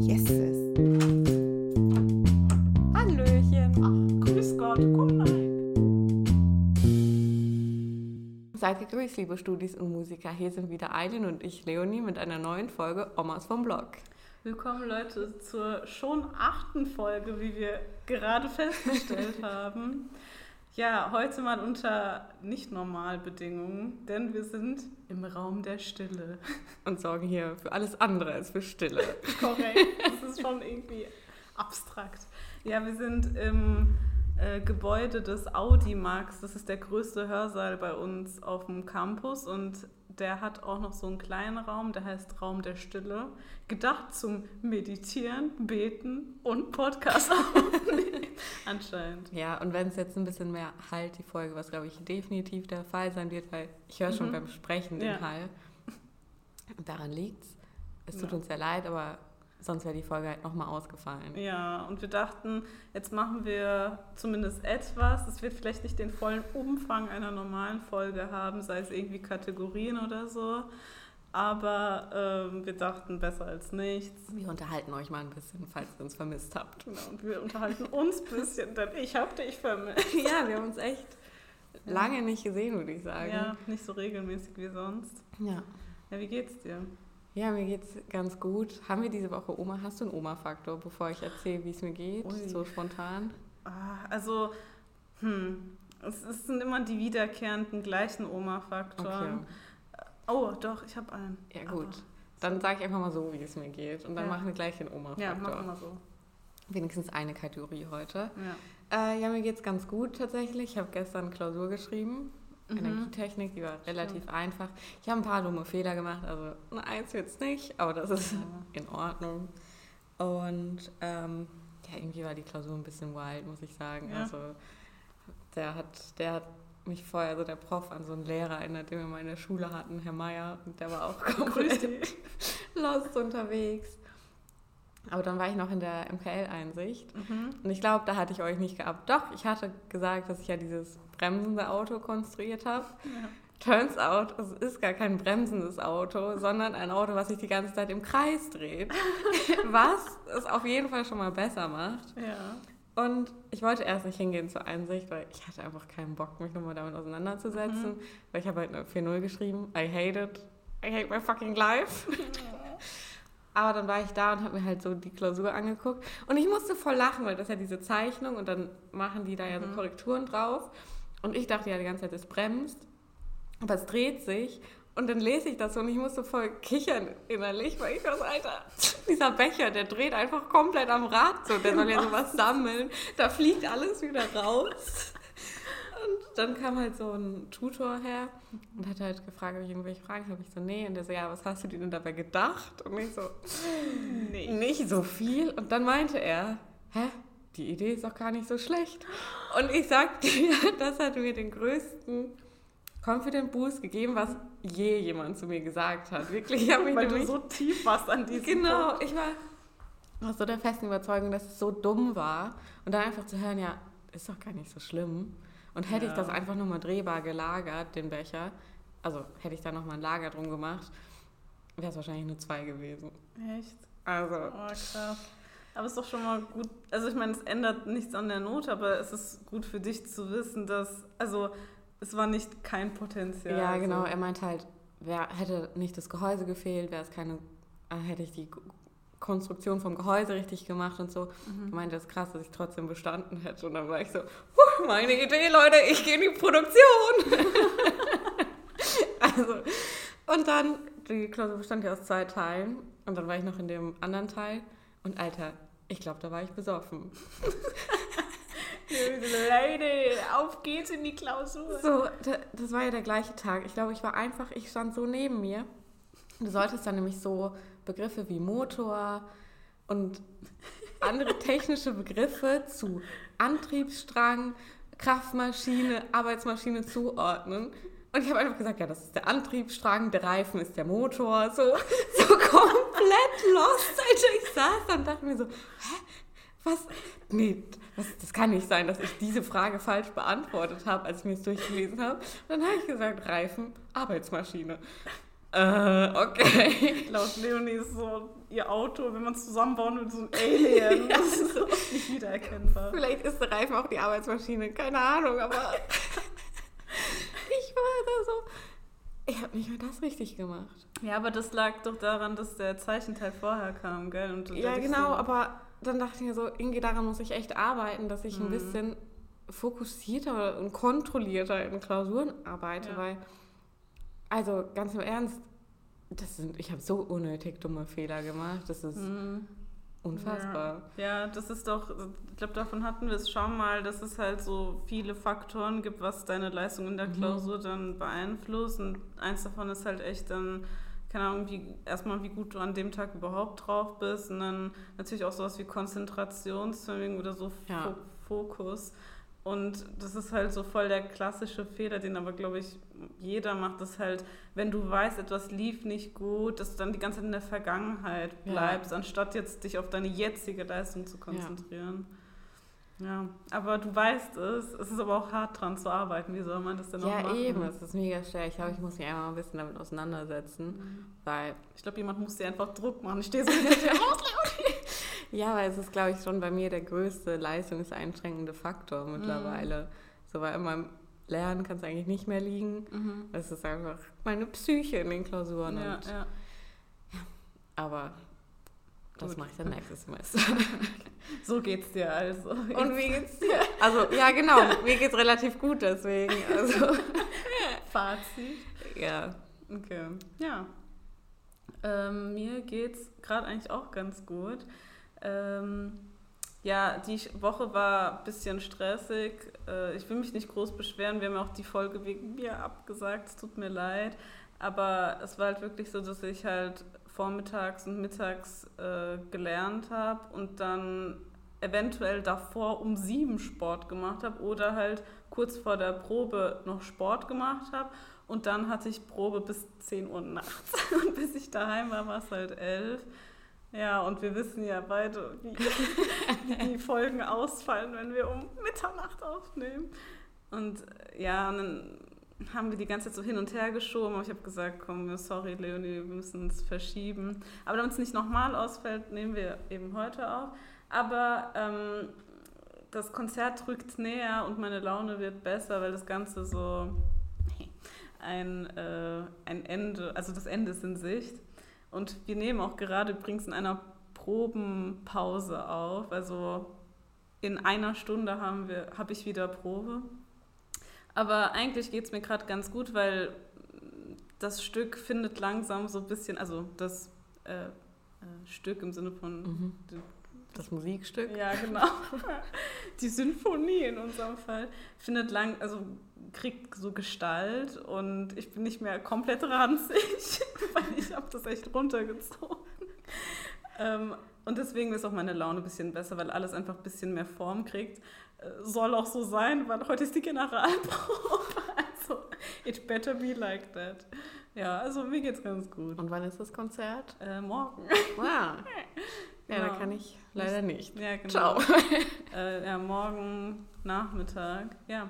Yeses. Hallöchen. Ach, grüß Gott, komm rein. Seid gegrüßt, liebe Studis und Musiker. Hier sind wieder Eileen und ich, Leonie, mit einer neuen Folge Omas vom Blog. Willkommen, Leute, zur schon achten Folge, wie wir gerade festgestellt haben. Ja, heute mal unter nicht Normalbedingungen, denn wir sind im Raum der Stille. Und sorgen hier für alles andere als für Stille. Korrekt, das ist schon irgendwie abstrakt. Ja, wir sind im äh, Gebäude des Audimax. Das ist der größte Hörsaal bei uns auf dem Campus und der hat auch noch so einen kleinen Raum, der heißt Raum der Stille. Gedacht zum Meditieren, Beten und Podcast aufnehmen. Anscheinend. Ja, und wenn es jetzt ein bisschen mehr halt, die Folge, was glaube ich definitiv der Fall sein wird, weil ich höre schon Mhm. beim Sprechen den Ja. Hall. Daran liegt's. Es tut Ja. uns sehr leid, aber sonst wäre die Folge halt nochmal ausgefallen. Ja, und wir dachten, jetzt machen wir zumindest etwas. Es wird vielleicht nicht den vollen Umfang einer normalen Folge haben, sei es irgendwie Kategorien oder so. Aber ähm, wir dachten, besser als nichts. Wir unterhalten euch mal ein bisschen, falls ihr uns vermisst habt. Genau, und wir unterhalten uns ein bisschen, denn ich hab dich vermisst. ja, wir haben uns echt lange nicht gesehen, würde ich sagen. Ja, nicht so regelmäßig wie sonst. ja. Ja, wie geht's dir? Ja, mir geht's ganz gut. Haben wir diese Woche Oma? Hast du einen Oma-Faktor, bevor ich erzähle, wie es mir geht? Ui. So spontan? Ah, also, hm, es, es sind immer die wiederkehrenden gleichen Okay. Oma-Faktoren. Oh, doch, ich habe einen. Ja, gut. Dann sage ich einfach mal so, wie es mir geht. Und dann Ja. machen wir gleich den Aber, Oma-Faktor. ja, machen wir so. Wenigstens eine Kategorie heute. Ja. Äh, ja, mir geht's ganz gut tatsächlich. Ich habe gestern Klausur geschrieben. Mhm. Energietechnik, die war relativ einfach. Ich habe ein paar dumme Fehler gemacht, also eine Eins jetzt nicht, aber das ist Ja. in Ordnung. Und ähm, ja, irgendwie war die Klausur ein bisschen wild, muss ich sagen. Ja. Also der hat, der hat mich vorher, also der Prof, an so einen Lehrer erinnert, den wir mal in der Schule hatten, Herr Meier, und der war auch komplett lost unterwegs. Aber dann war ich noch in der MKL-Einsicht Mhm. und ich glaube, da hatte ich euch nicht gehabt. Doch, ich hatte gesagt, dass ich ja dieses bremsende Auto konstruiert habe. Ja. Turns out, es ist gar kein bremsendes Auto, sondern ein Auto, was sich die ganze Zeit im Kreis dreht. was es auf jeden Fall schon mal besser macht. ja. Und ich wollte erst nicht hingehen zur Einsicht, weil ich hatte einfach keinen Bock, mich nochmal damit auseinanderzusetzen. Weil ich habe halt eine 4.0 geschrieben. I hate it. I hate my fucking life. Aber dann war ich da und habe mir halt so die Klausur angeguckt. Und ich musste voll lachen, weil das ist ja diese Zeichnung und dann machen die da ja so Mhm. Korrekturen drauf. Und ich dachte ja die ganze Zeit, es bremst. Aber es dreht sich. Und dann lese ich das und ich musste voll kichern innerlich, weil ich war so, Alter, dieser Becher, der dreht einfach komplett am Rad so. Der soll ja sowas sammeln. Da fliegt alles wieder raus. Und dann kam halt so ein Tutor her und hat halt gefragt, ob ich irgendwelche Fragen habe. Ich so, nee. Und der so, ja, was hast du dir denn dabei gedacht? Und ich so, Nee. nicht so viel. Und dann meinte er, hä? Die Idee ist doch gar nicht so schlecht. Und ich sag dir, das hat mir den größten Confident Boost gegeben, was je jemand zu mir gesagt hat. Wirklich, ich habe mich Weil du so tief warst an diesem Genau, Punkt. ich war aus so der festen Überzeugung, dass es so dumm war. Und dann einfach zu hören, ja, ist doch gar nicht so schlimm. Und hätte ich Ja. das einfach nochmal drehbar gelagert, den Becher, also hätte ich da nochmal ein Lager drum gemacht, wäre es wahrscheinlich nur zwei gewesen. Echt? Also, Oh, krass. Aber es ist doch schon mal gut. Also ich meine, es ändert nichts an der Note, aber es ist gut für dich zu wissen, dass, also es war nicht kein Potenzial. ja, genau. Also. Er meinte halt, wär, hätte nicht das Gehäuse gefehlt, wäre es keine, äh, hätte ich die Konstruktion vom Gehäuse richtig gemacht und so. Mhm. Er meinte, das ist krass, dass ich trotzdem bestanden hätte. Und dann war ich so, "Huh, meine Idee, Leute, ich gehe in die Produktion. also, und dann, die Klausur bestand ja aus zwei Teilen. Und dann war ich noch in dem anderen Teil. Und Alter, ich glaube, da war ich besoffen. Leute, auf geht's in die Klausur. So, da, das war ja der gleiche Tag. Ich glaube, ich war einfach, ich stand so neben mir. Du solltest dann nämlich so Begriffe wie Motor und andere technische Begriffe zu Antriebsstrang, Kraftmaschine, Arbeitsmaschine zuordnen. Und ich habe einfach gesagt, ja, das ist der Antriebsstrang, der Reifen ist der Motor, so, so komplett lost, Alter. Ich saß da und dachte mir so, hä, was? Nee, das, das kann nicht sein, dass ich diese Frage falsch beantwortet habe, als ich mir es durchgelesen habe. Dann habe ich gesagt, Reifen, Arbeitsmaschine. Äh, okay. Laut Leonie ist so ihr Auto, wenn man es zusammenbauen will, so ein Alien. Das ist so nicht wiedererkennbar. Vielleicht ist der Reifen auch die Arbeitsmaschine, keine Ahnung, aber ich war da so. Ich habe nicht mehr das richtig gemacht. Ja, aber das lag doch daran, dass der Zeichenteil vorher kam, gell? Und ja, genau, so aber dann dachte ich mir so, irgendwie daran muss ich echt arbeiten, dass ich mhm. ein bisschen fokussierter und kontrollierter in Klausuren arbeite, ja. weil, also ganz im Ernst, das sind, ich habe so unnötig dumme Fehler gemacht, das ist mhm. unfassbar. Ja. ja. das ist doch, ich glaube, davon hatten wir es schon mal, dass es halt so viele Faktoren gibt, was deine Leistung in der mhm. Klausur mhm. dann beeinflusst und eins davon ist halt echt dann keine Ahnung, wie, erstmal wie gut du an dem Tag überhaupt drauf bist und dann natürlich auch sowas wie Konzentrationsvermögen oder so ja. Fokus. Und das ist halt so voll der klassische Fehler, den aber, glaube ich, jeder macht, das halt, wenn du weißt, etwas lief nicht gut, dass du dann die ganze Zeit in der Vergangenheit bleibst, ja. anstatt jetzt dich auf deine jetzige Leistung zu konzentrieren. Ja. Ja, aber du weißt es, es ist aber auch hart dran zu arbeiten. Wie soll man das denn ja, noch machen? Ja, eben, es ist mega schwer. Ich glaube, ich muss mich einmal ein bisschen damit auseinandersetzen, mhm. weil... Ich glaube, jemand muss dir einfach Druck machen. Ich stehe so hinter dir Ja, weil es ist, glaube ich, schon bei mir der größte leistungseinschränkende Faktor mittlerweile. Mhm. So, weil meinem Lernen kann es eigentlich nicht mehr liegen. Mhm. Es ist einfach meine Psyche in den Klausuren. Ja, und, ja. ja. Aber das mache ich dann nächstes Semester. so geht's dir also. Und wie geht's dir? Also, ja, genau. Mir geht's relativ gut deswegen. Also. Fazit. Ja. Okay. Ja. Ähm, mir geht's gerade eigentlich auch ganz gut. Ähm, ja, die Woche war ein bisschen stressig. Äh, ich will mich nicht groß beschweren. Wir haben auch die Folge wegen mir abgesagt. Es tut mir leid. Aber es war halt wirklich so, dass ich halt vormittags und mittags äh, gelernt habe und dann eventuell davor um sieben Sport gemacht habe oder halt kurz vor der Probe noch Sport gemacht habe und dann hatte ich Probe bis 10 Uhr nachts und bis ich daheim war, war es halt elf. Ja, und wir wissen ja beide, wie, wie die Folgen ausfallen, wenn wir um Mitternacht aufnehmen. Und ja, und dann haben wir die ganze Zeit so hin und her geschoben, aber ich habe gesagt, komm, sorry Leonie, wir müssen es verschieben. Aber damit es nicht nochmal ausfällt, nehmen wir eben heute auf. Aber ähm, das Konzert rückt näher und meine Laune wird besser, weil das Ganze so ein, äh, ein Ende, also das Ende ist in Sicht. Und wir nehmen auch gerade übrigens in einer Probenpause auf. Also in einer Stunde haben wir, habe ich wieder Probe. Aber eigentlich geht es mir gerade ganz gut, weil das Stück findet langsam so ein bisschen, also das äh, äh, Stück im Sinne von mhm. das Musikstück. Ja, genau. Die Sinfonie in unserem Fall findet lang, also kriegt so Gestalt und ich bin nicht mehr komplett ranzig, weil ich habe das echt runtergezogen. Ähm, und deswegen ist auch meine Laune ein bisschen besser, weil alles einfach ein bisschen mehr Form kriegt soll auch so sein, weil heute ist die Generalprobe. Also, it better be like that. Ja, also mir geht's ganz gut. Und wann ist das Konzert? Äh, morgen. Wow. Ja, ja, da kann ich leider nicht. Ja, genau. Ciao. Äh, ja, morgen Nachmittag. Ja.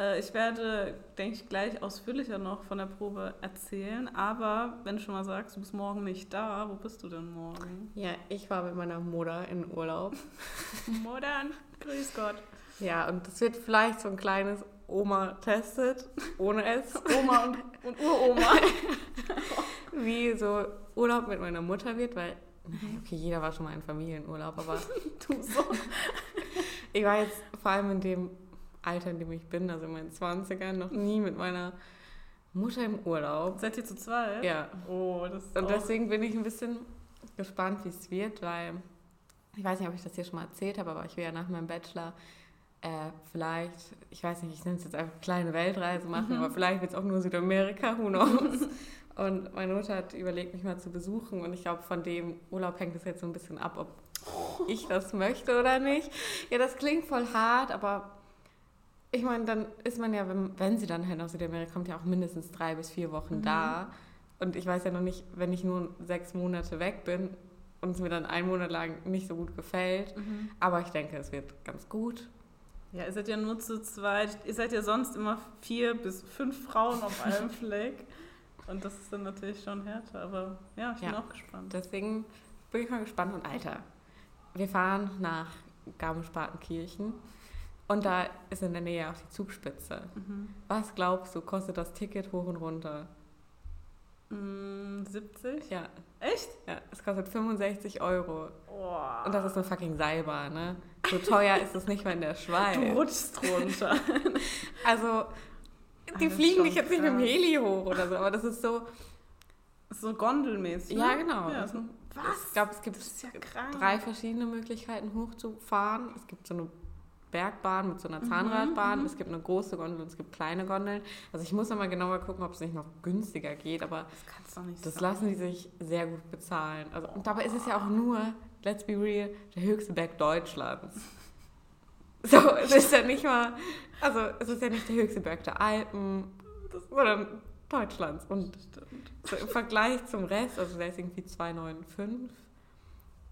Äh, ich werde, denke ich, gleich ausführlicher noch von der Probe erzählen. Aber wenn du schon mal sagst, du bist morgen nicht da, wo bist du denn morgen? Ja, ich war mit meiner Mutter in Urlaub. Modern, grüß Gott. Ja, und das wird vielleicht so ein kleines Oma testet, ohne es. Oma und, und Uroma. Wie so Urlaub mit meiner Mutter wird, weil, okay, jeder war schon mal in Familienurlaub, aber. du so. ich war jetzt vor allem in dem Alter, in dem ich bin, also in meinen 20ern, noch nie mit meiner Mutter im Urlaub. Seid ihr zu zweit? Ja. Oh, das ist Und deswegen bin ich ein bisschen gespannt, wie es wird, weil ich weiß nicht, ob ich das hier schon mal erzählt habe, aber ich will ja nach meinem Bachelor äh, vielleicht, ich weiß nicht, ich nenne es jetzt einfach kleine Weltreise machen, mhm. aber vielleicht wird es auch nur Südamerika, who knows. und meine Mutter hat überlegt, mich mal zu besuchen und ich glaube, von dem Urlaub hängt es jetzt so ein bisschen ab, ob ich das möchte oder nicht. Ja, das klingt voll hart, aber ich meine, dann ist man ja, wenn, wenn sie dann halt nach Südamerika kommt, ja auch mindestens drei bis vier Wochen mhm. da. Und ich weiß ja noch nicht, wenn ich nur sechs Monate weg bin und es mir dann einen Monat lang nicht so gut gefällt. Mhm. Aber ich denke, es wird ganz gut. Ja, ihr seid ja nur zu zweit. Ihr seid ja sonst immer vier bis fünf Frauen auf einem Fleck. Und das ist dann natürlich schon härter, aber ja, ich bin Ja. auch gespannt. Deswegen bin ich mal gespannt. Und Alter, wir fahren nach Garmisch-Partenkirchen und da ist in der Nähe auch die Zugspitze. Mhm. Was glaubst du, kostet das Ticket hoch und runter? Mm, 70? Ja, Echt? ja es kostet 65 Euro. Boah. Und das ist eine fucking Seilbahn, ne? So teuer ist es nicht mal in der Schweiz. du rutschst runter. Also, die das ist fliegen dich jetzt nicht mit dem. Heli hoch oder so, aber das ist so. so gondelmäßig. Ja, ne? genau. Ja, so, Ich glaube, es gibt ja drei verschiedene Möglichkeiten hochzufahren. Es gibt so eine Bergbahn mit so einer Mhm, Zahnradbahn, mhm. es gibt eine große Gondel und es gibt kleine Gondeln. Also ich muss nochmal genauer gucken, ob es nicht noch günstiger geht, aber Das kannst du nicht das sagen. lassen die sich sehr gut bezahlen. Also, und dabei ist es ja auch nur, let's be real, der höchste Berg Deutschlands. So, es ist ja nicht mal, also es ist ja nicht der höchste Berg der Alpen, sondern Deutschlands. Und so im Vergleich zum Rest, also der ist irgendwie 295,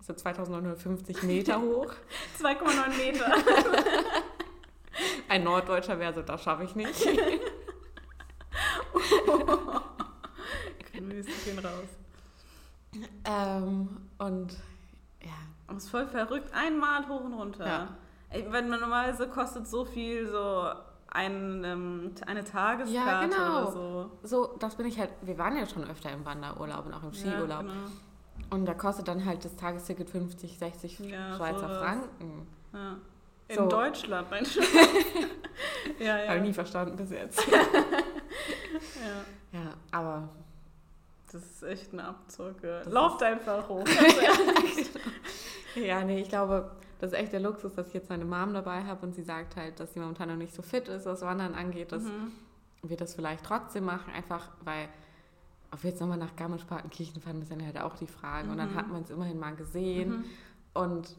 also 2950 Meter hoch. 2,9 Meter. Ein Norddeutscher wäre so, das schaffe ich nicht. Grüße gehen raus. ähm, und ja, Aber es ist voll verrückt. Einmal hoch und runter. Ja. Wenn man normalerweise kostet so viel so ein, ähm, eine Tageskarte Ja, genau. oder so. so, das bin ich halt, wir waren ja schon öfter im Wanderurlaub und auch im Skiurlaub. Ja, genau. Und da kostet dann halt das Tagesticket 50, 60 Ja, Schweizer sowas. Franken. ja. In So. Deutschland, mein ja, ja. Habe ich nie verstanden bis jetzt. ja. ja, aber Das ist echt ein Abzug. ja. Lauft einfach hoch. ja, nee, ich glaube, das ist echt der Luxus, dass ich jetzt meine Mom dabei habe und sie sagt halt, dass sie momentan noch nicht so fit ist, was Wandern angeht, dass Mhm. wir das vielleicht trotzdem machen, einfach weil, ob wir jetzt nochmal nach Garmisch-Partenkirchen fahren, ist dann halt auch die Frage. Und dann Mhm. hat man es immerhin mal gesehen Mhm. und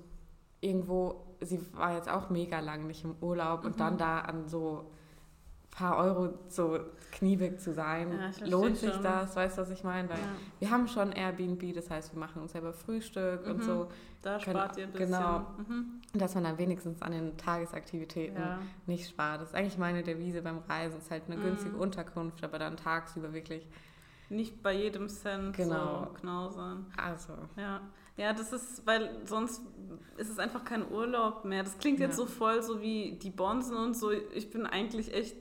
irgendwo, sie war jetzt auch mega lang nicht im Urlaub und Mhm. dann da an so paar Euro so kniebig zu sein, Ja, lohnt sich schon. das, weißt du, was ich meine? Weil Ja. wir haben schon Airbnb, das heißt, wir machen uns selber Frühstück und Mhm. so, Da Können- spart ihr ein bisschen. genau. Mhm. dass man dann wenigstens an den Tagesaktivitäten Ja. nicht spart. Das ist eigentlich meine Devise beim Reisen, ist halt eine Mhm. günstige Unterkunft, aber dann tagsüber wirklich, Nicht bei jedem Cent Genau. so knausern. also, Ja. ja, das ist, weil sonst ist es einfach kein Urlaub mehr. Das klingt jetzt Ja. so voll so wie die Bonzen und so. Ich bin eigentlich echt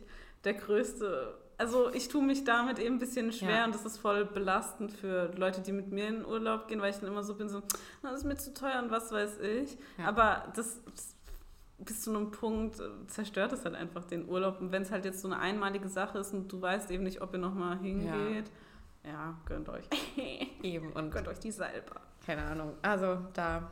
der Größte. Also ich tue mich damit eben ein bisschen schwer Ja. und das ist voll belastend für Leute, die mit mir in den Urlaub gehen, weil ich dann immer so bin, so, "Na, das ist mir zu teuer und was weiß ich. Ja. Aber das bis zu einem Punkt äh, zerstört es halt einfach den Urlaub. Und wenn es halt jetzt so eine einmalige Sache ist und du weißt eben nicht, ob ihr nochmal hingeht, ja, gönnt euch. eben und gönnt euch die selber. keine Ahnung. Also da,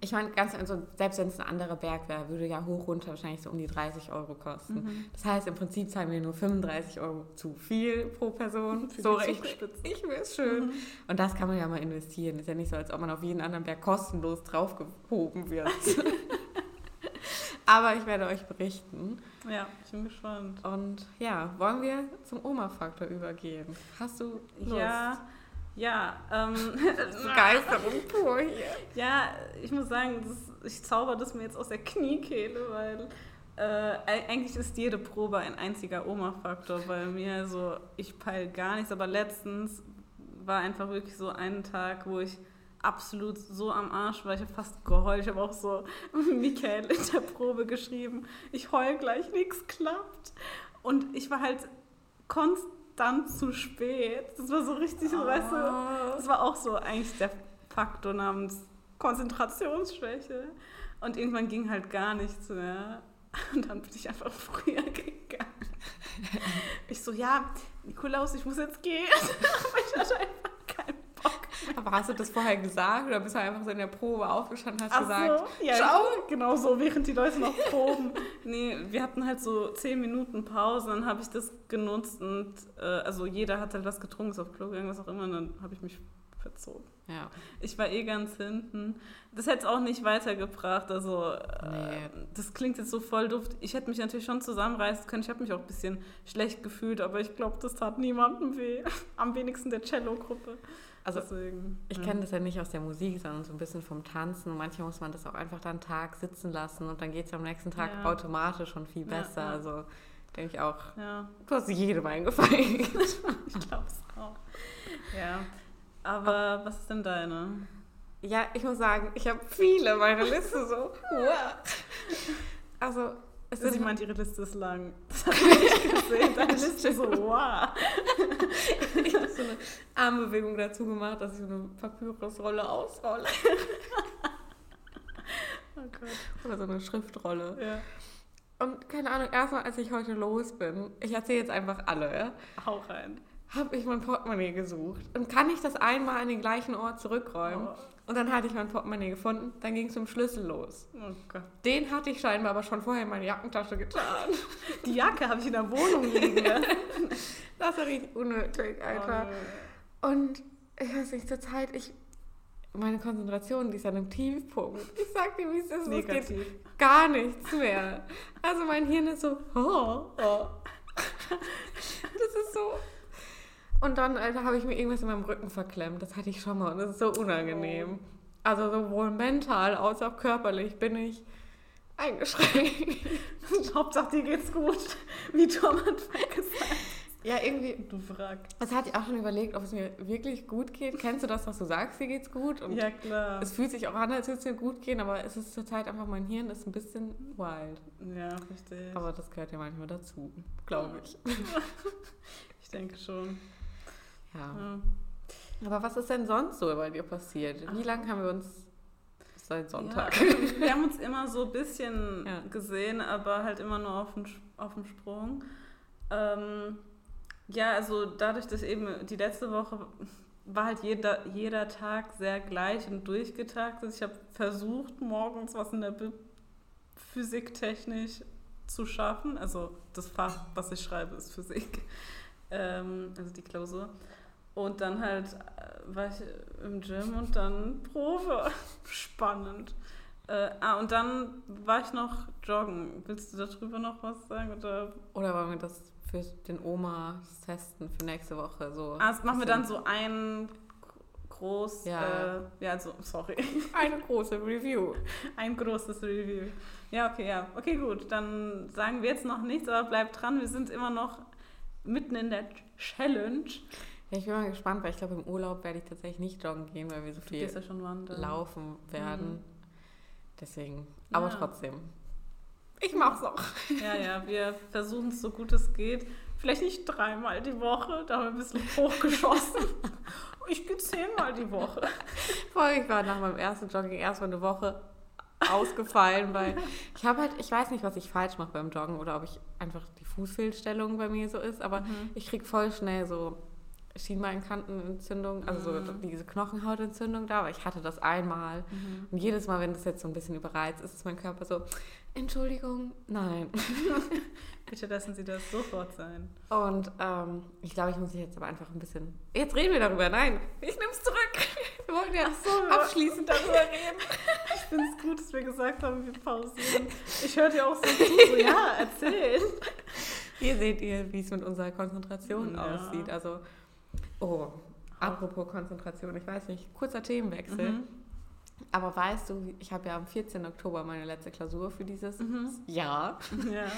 ich meine, ganz, also selbst wenn es ein anderer Berg wäre, würde ja hoch runter wahrscheinlich so um die 30 Euro kosten. Mhm. Das heißt, im Prinzip zahlen wir nur 35 Euro zu viel pro Person. Für so Zugspitze. ich mir es schön. Mhm. Und das kann man ja mal investieren. Ist ja nicht so, als ob man auf jeden anderen Berg kostenlos draufgehoben wird. Aber ich werde euch berichten. Ja, ich bin gespannt. Und ja, wollen wir zum Oma-Faktor übergehen? Hast du Lust? Ja, ja, ähm, Begeisterung pur hier. ja, ich muss sagen, das, ich zauber das mir jetzt aus der Kniekehle, weil äh, eig- eigentlich ist jede Probe ein einziger Oma-Faktor, weil mir so, ich peil gar nichts, aber letztens war einfach wirklich so ein Tag, wo ich absolut so am Arsch war, ich habe fast geheult, ich habe auch so Michael in der Probe geschrieben, ich heul gleich, nichts klappt. Und ich war halt konstant zu spät. Das war so richtig, so, weißt du, Oh. das war auch so eigentlich der Faktor namens Konzentrationsschwäche. Und irgendwann ging halt gar nichts mehr. Und dann bin ich einfach früher gegangen. Ich so, ja, Nikolaus, ich muss jetzt gehen. Aber ich hatte. Aber hast du das vorher gesagt oder bist du einfach so in der Probe aufgestanden und hast Ach gesagt, so, ja, ciao? Genau so, während die Leute noch proben. nee, wir hatten halt so zehn Minuten Pause, dann habe ich das genutzt und äh, also jeder hat halt was getrunken, ist auf Klo gegangen, was auch immer, und dann habe ich mich verzogen. Ja, Ich war eh ganz hinten. Das hätte es auch nicht weitergebracht. Also, äh, Nee. das klingt jetzt so voll duft. Ich hätte mich natürlich schon zusammenreißen können. Ich habe mich auch ein bisschen schlecht gefühlt, aber ich glaube, das tat niemandem weh. Am wenigsten der Cello-Gruppe. Also Deswegen. ich ja. kenne das ja nicht aus der Musik, sondern so ein bisschen vom Tanzen. Und manchmal muss man das auch einfach dann einen Tag sitzen lassen und dann geht es am nächsten Tag Ja. automatisch schon viel besser. Also Denke ich auch. Ja, Du hast jedem eingefallen. ich glaube es auch. Ja, aber was ist denn deine? ja, ich muss sagen, ich habe viele meine Liste so. Wow. Also, es Sie sind meint, ihre Liste ist lang. Das habe ich nicht gesehen. Deine Liste ist so, wow. ich habe so eine Armbewegung dazu gemacht, dass ich so eine Papyrusrolle ausrolle. Oh Gott. Oder so eine Schriftrolle. Ja, Und keine Ahnung, erstmal als ich heute los bin, ich erzähle jetzt einfach alle, ja, hau rein. habe ich mein Portemonnaie gesucht. Und kann ich das einmal an den gleichen Ort zurückräumen? Oh, Und dann hatte ich mein Portemonnaie gefunden, dann ging es zum Schlüssel los. oh. Den hatte ich scheinbar aber schon vorher in meine Jackentasche getan. Die Jacke habe ich in der Wohnung liegen lassen. Das war richtig unnötig, Alter. Oh, Und ich weiß nicht, zur Zeit, ich. Meine Konzentration, die ist an einem Tiefpunkt. Ich sag dir, wie es ist. Es geht gar nichts mehr. Also mein Hirn ist so. Oh, oh. Das ist so. Und dann, Alter, habe ich mir irgendwas in meinem Rücken verklemmt. Das hatte ich schon mal und das ist so unangenehm. Also sowohl mental als auch körperlich bin ich eingeschränkt. Hauptsache, dir geht's gut. Wie am Anfang gesagt. Ja, irgendwie. Du Wrack. Das hatte ich auch schon überlegt, ob es mir wirklich gut geht. Kennst du das, was du sagst, dir geht's gut? Und Ja, klar. es fühlt sich auch an, als würde es mir gut gehen, aber es ist zurzeit einfach, mein Hirn ist ein bisschen wild. Ja, verstehe. Aber das gehört ja manchmal dazu, glaube ich. Ich denke schon. Ja. Ja. Aber was ist denn sonst so bei dir passiert? Wie lange haben wir uns seit Sonntag? Ja, also wir haben uns immer so ein bisschen Ja. gesehen, aber halt immer nur auf dem, auf dem Sprung. Ähm, ja, also dadurch, dass eben die letzte Woche war halt jeder, jeder Tag sehr gleich und durchgetaktet. Ich habe versucht, morgens was in der Bib physiktechnisch zu schaffen. Also das Fach, was ich schreibe, ist Physik. Ähm, also die Klausur. Und dann halt äh, war ich im Gym und dann Probe. Spannend. Äh, ah, und dann war ich noch joggen. Willst du darüber noch was sagen? Oder? Oder wollen wir das für den Oma testen für nächste Woche? So Ah, das machen wir dann so ein groß. Ja. Äh, ja, also, sorry. eine große Review. Ein großes Review. Ja, okay, ja. Okay, gut. Dann sagen wir jetzt noch nichts, aber bleibt dran. Wir sind immer noch mitten in der Challenge. Ja, ich bin mal gespannt, weil ich glaube, im Urlaub werde ich tatsächlich nicht joggen gehen, weil wir so viel ja laufen werden. Mhm. Deswegen. Aber Ja. trotzdem. Ich mach's auch. Ja, ja, wir versuchen es so gut es geht. Vielleicht nicht dreimal die Woche, da haben wir ein bisschen hochgeschossen. Ich gehe zehnmal die Woche. Voll, ich war nach meinem ersten Jogging erstmal eine Woche ausgefallen, weil ich habe halt, ich weiß nicht, was ich falsch mache beim Joggen oder ob ich einfach die Fußfehlstellung bei mir so ist, aber Mhm. ich kriege voll schnell so Schienbeinkantenentzündung, also so Mhm. diese Knochenhautentzündung da, aber ich hatte das einmal und jedes Mal, wenn das jetzt so ein bisschen überreizt ist, ist mein Körper so, Entschuldigung, nein. Bitte lassen Sie das sofort sein. Und ähm, ich glaube, ich muss jetzt aber einfach ein bisschen. Jetzt reden wir darüber. Nein, ich nehme es zurück. Wir wollten ja wir- abschließend darüber reden. Ich finde es gut, dass wir gesagt haben, wir pausieren. Ich höre dir auch so zu, so, ja, erzähl. Hier seht ihr, wie es mit unserer Konzentration Ja. aussieht. Also, oh, apropos Konzentration, ich weiß nicht, kurzer Themenwechsel. Mhm. Aber weißt du, ich habe ja am 14. Oktober meine letzte Klausur für dieses Mhm. Jahr. Ja.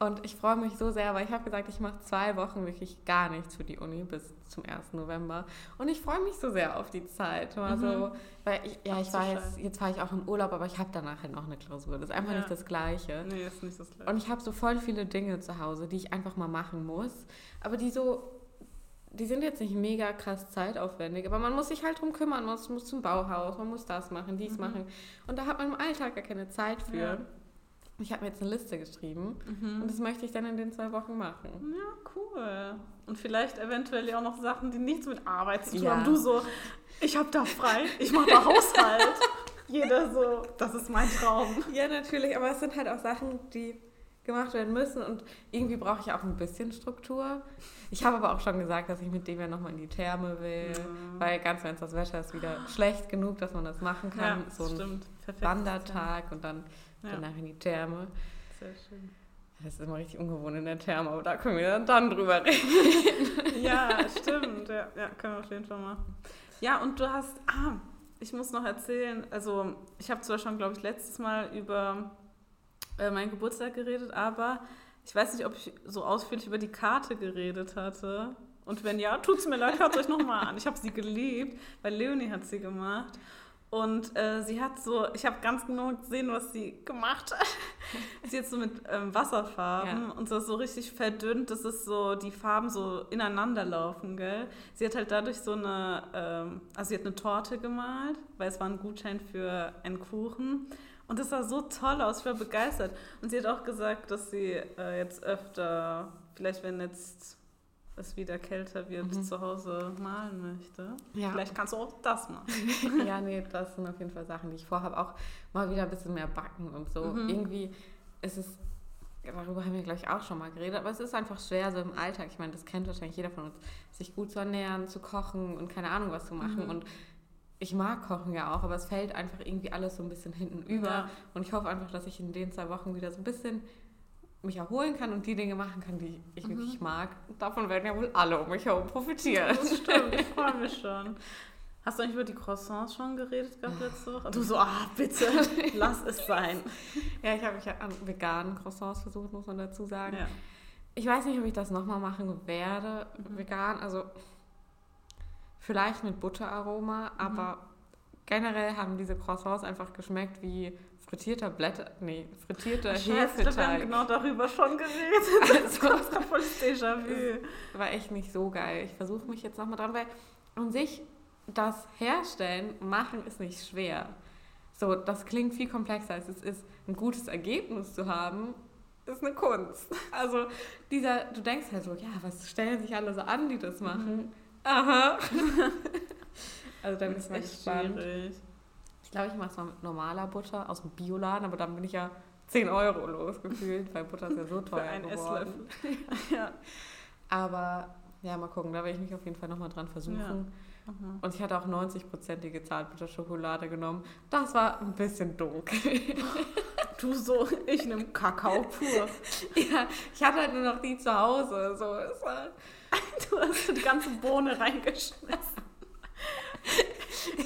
Und ich freue mich so sehr, weil ich habe gesagt, ich mache zwei Wochen wirklich gar nichts für die Uni bis zum 1. November. Und ich freue mich so sehr auf die Zeit. Mal Mhm. weil ich, ja, Ach, ich so war jetzt, jetzt fahre ich auch im Urlaub, aber ich habe danach halt noch eine Klausur. Das ist einfach Ja. nicht das Gleiche. Nee, ist nicht das gleiche. Und ich habe so voll viele Dinge zu Hause, die ich einfach mal machen muss. Aber die so, die sind jetzt nicht mega krass zeitaufwendig, aber man muss sich halt drum kümmern. Man muss, zum Bauhaus, man muss das machen, dies Mhm. machen. Und da hat man im Alltag gar keine Zeit für. Ja. Ich habe mir jetzt eine Liste geschrieben Mhm. und das möchte ich dann in den zwei Wochen machen. Ja, cool. Und vielleicht eventuell auch noch Sachen, die nichts mit Arbeit zu tun Ja. haben. Du so, ich hab da frei, ich mache da Haushalt. Jeder so, das ist mein Traum. Ja, natürlich, aber es sind halt auch Sachen, die gemacht werden müssen und irgendwie brauche ich auch ein bisschen Struktur. Ich habe aber auch schon gesagt, dass ich mit dem ja nochmal in die Therme will, Mhm. weil ganz wenn es das Wetter ist wieder schlecht genug, dass man das machen Ja, kann. so ein. Wandertag und dann Ja, danach in die Therme. sehr schön. Das ist immer richtig ungewohnt in der Therme, aber da können wir dann, dann drüber reden. Ja, stimmt. Ja, ja, können wir auf jeden Fall machen. Ja, und du hast, ah, ich muss noch erzählen, also ich habe zwar schon, glaube ich, letztes Mal über äh, meinen Geburtstag geredet, aber Ich weiß nicht, ob ich so ausführlich über die Karte geredet hatte. Und wenn ja, tut es mir leid, hört euch nochmal an. Ich habe sie geliebt, weil Leonie hat sie gemacht. Und äh, sie hat so, ich habe ganz genau gesehen, was sie gemacht hat. sie hat so mit ähm, Wasserfarben ja. und so, so richtig verdünnt, dass es so die Farben so ineinander laufen, gell? Sie hat halt dadurch so eine, ähm, also sie hat eine Torte gemalt, weil es war ein Gutschein für einen Kuchen. Und das sah so toll aus, ich war begeistert. Und sie hat auch gesagt, dass sie äh, jetzt öfter, vielleicht wenn jetzt es wieder kälter wird, mhm. zu Hause malen möchte. Ja. Vielleicht kannst du auch das machen. ja, nee, das sind auf jeden Fall Sachen, die ich vorhabe. Auch mal wieder ein bisschen mehr backen und so. Mhm. Irgendwie ist es, darüber haben wir, glaube ich, auch schon mal geredet, aber es ist einfach schwer so im Alltag. Ich meine, das kennt wahrscheinlich jeder von uns, sich gut zu ernähren, zu kochen und keine Ahnung was zu machen. Mhm. Und ich mag Kochen ja auch, aber es fällt einfach irgendwie alles so ein bisschen hinten über. Ja. Und ich hoffe einfach, dass ich in den zwei Wochen wieder so ein bisschen mich erholen kann und die Dinge machen kann, die ich mhm. wirklich mag. Davon werden ja wohl alle um mich herum profitieren. Das stimmt, ich freue mich schon. Hast du eigentlich über die Croissants schon geredet gehabt letzte Woche? Du so, ah, bitte, lass es sein. Ja, ich habe mich an veganen Croissants versucht, muss man dazu sagen. Ja. Ich weiß nicht, ob ich das nochmal machen werde, mhm. vegan. Also vielleicht mit Butteraroma, mhm. aber generell haben diese Croissants einfach geschmeckt wie frittierter Blätter, nee, frittierter Hefeteig. Wir haben genau darüber schon geredet. Also, das war voll Déjà-vu. War echt nicht so geil. Ich versuche mich jetzt nochmal dran, weil an sich das Herstellen, Machen ist nicht schwer. So, das klingt viel komplexer als es ist. Ein gutes Ergebnis zu haben, ist eine Kunst. Also dieser, du denkst halt so, ja, was stellen sich alle so an, die das machen? Mhm. Aha. also da bin ich mal gespannt. Schwierig glaube, ich mache es mal mit normaler Butter aus dem Bioladen, aber dann bin ich ja 10 Euro losgefühlt, weil Butter ist ja so teuer Für einen geworden. ja. Aber ja, mal gucken, da werde ich mich auf jeden Fall nochmal dran versuchen. Ja. Mhm. Und ich hatte auch 90-prozentige Zartbitterschokolade genommen. Das war ein bisschen dunkel. Du so, ich nehme Kakao pur. ja, ich hatte halt nur noch die zu Hause. So, es war du hast die ganze Bohne reingeschmissen.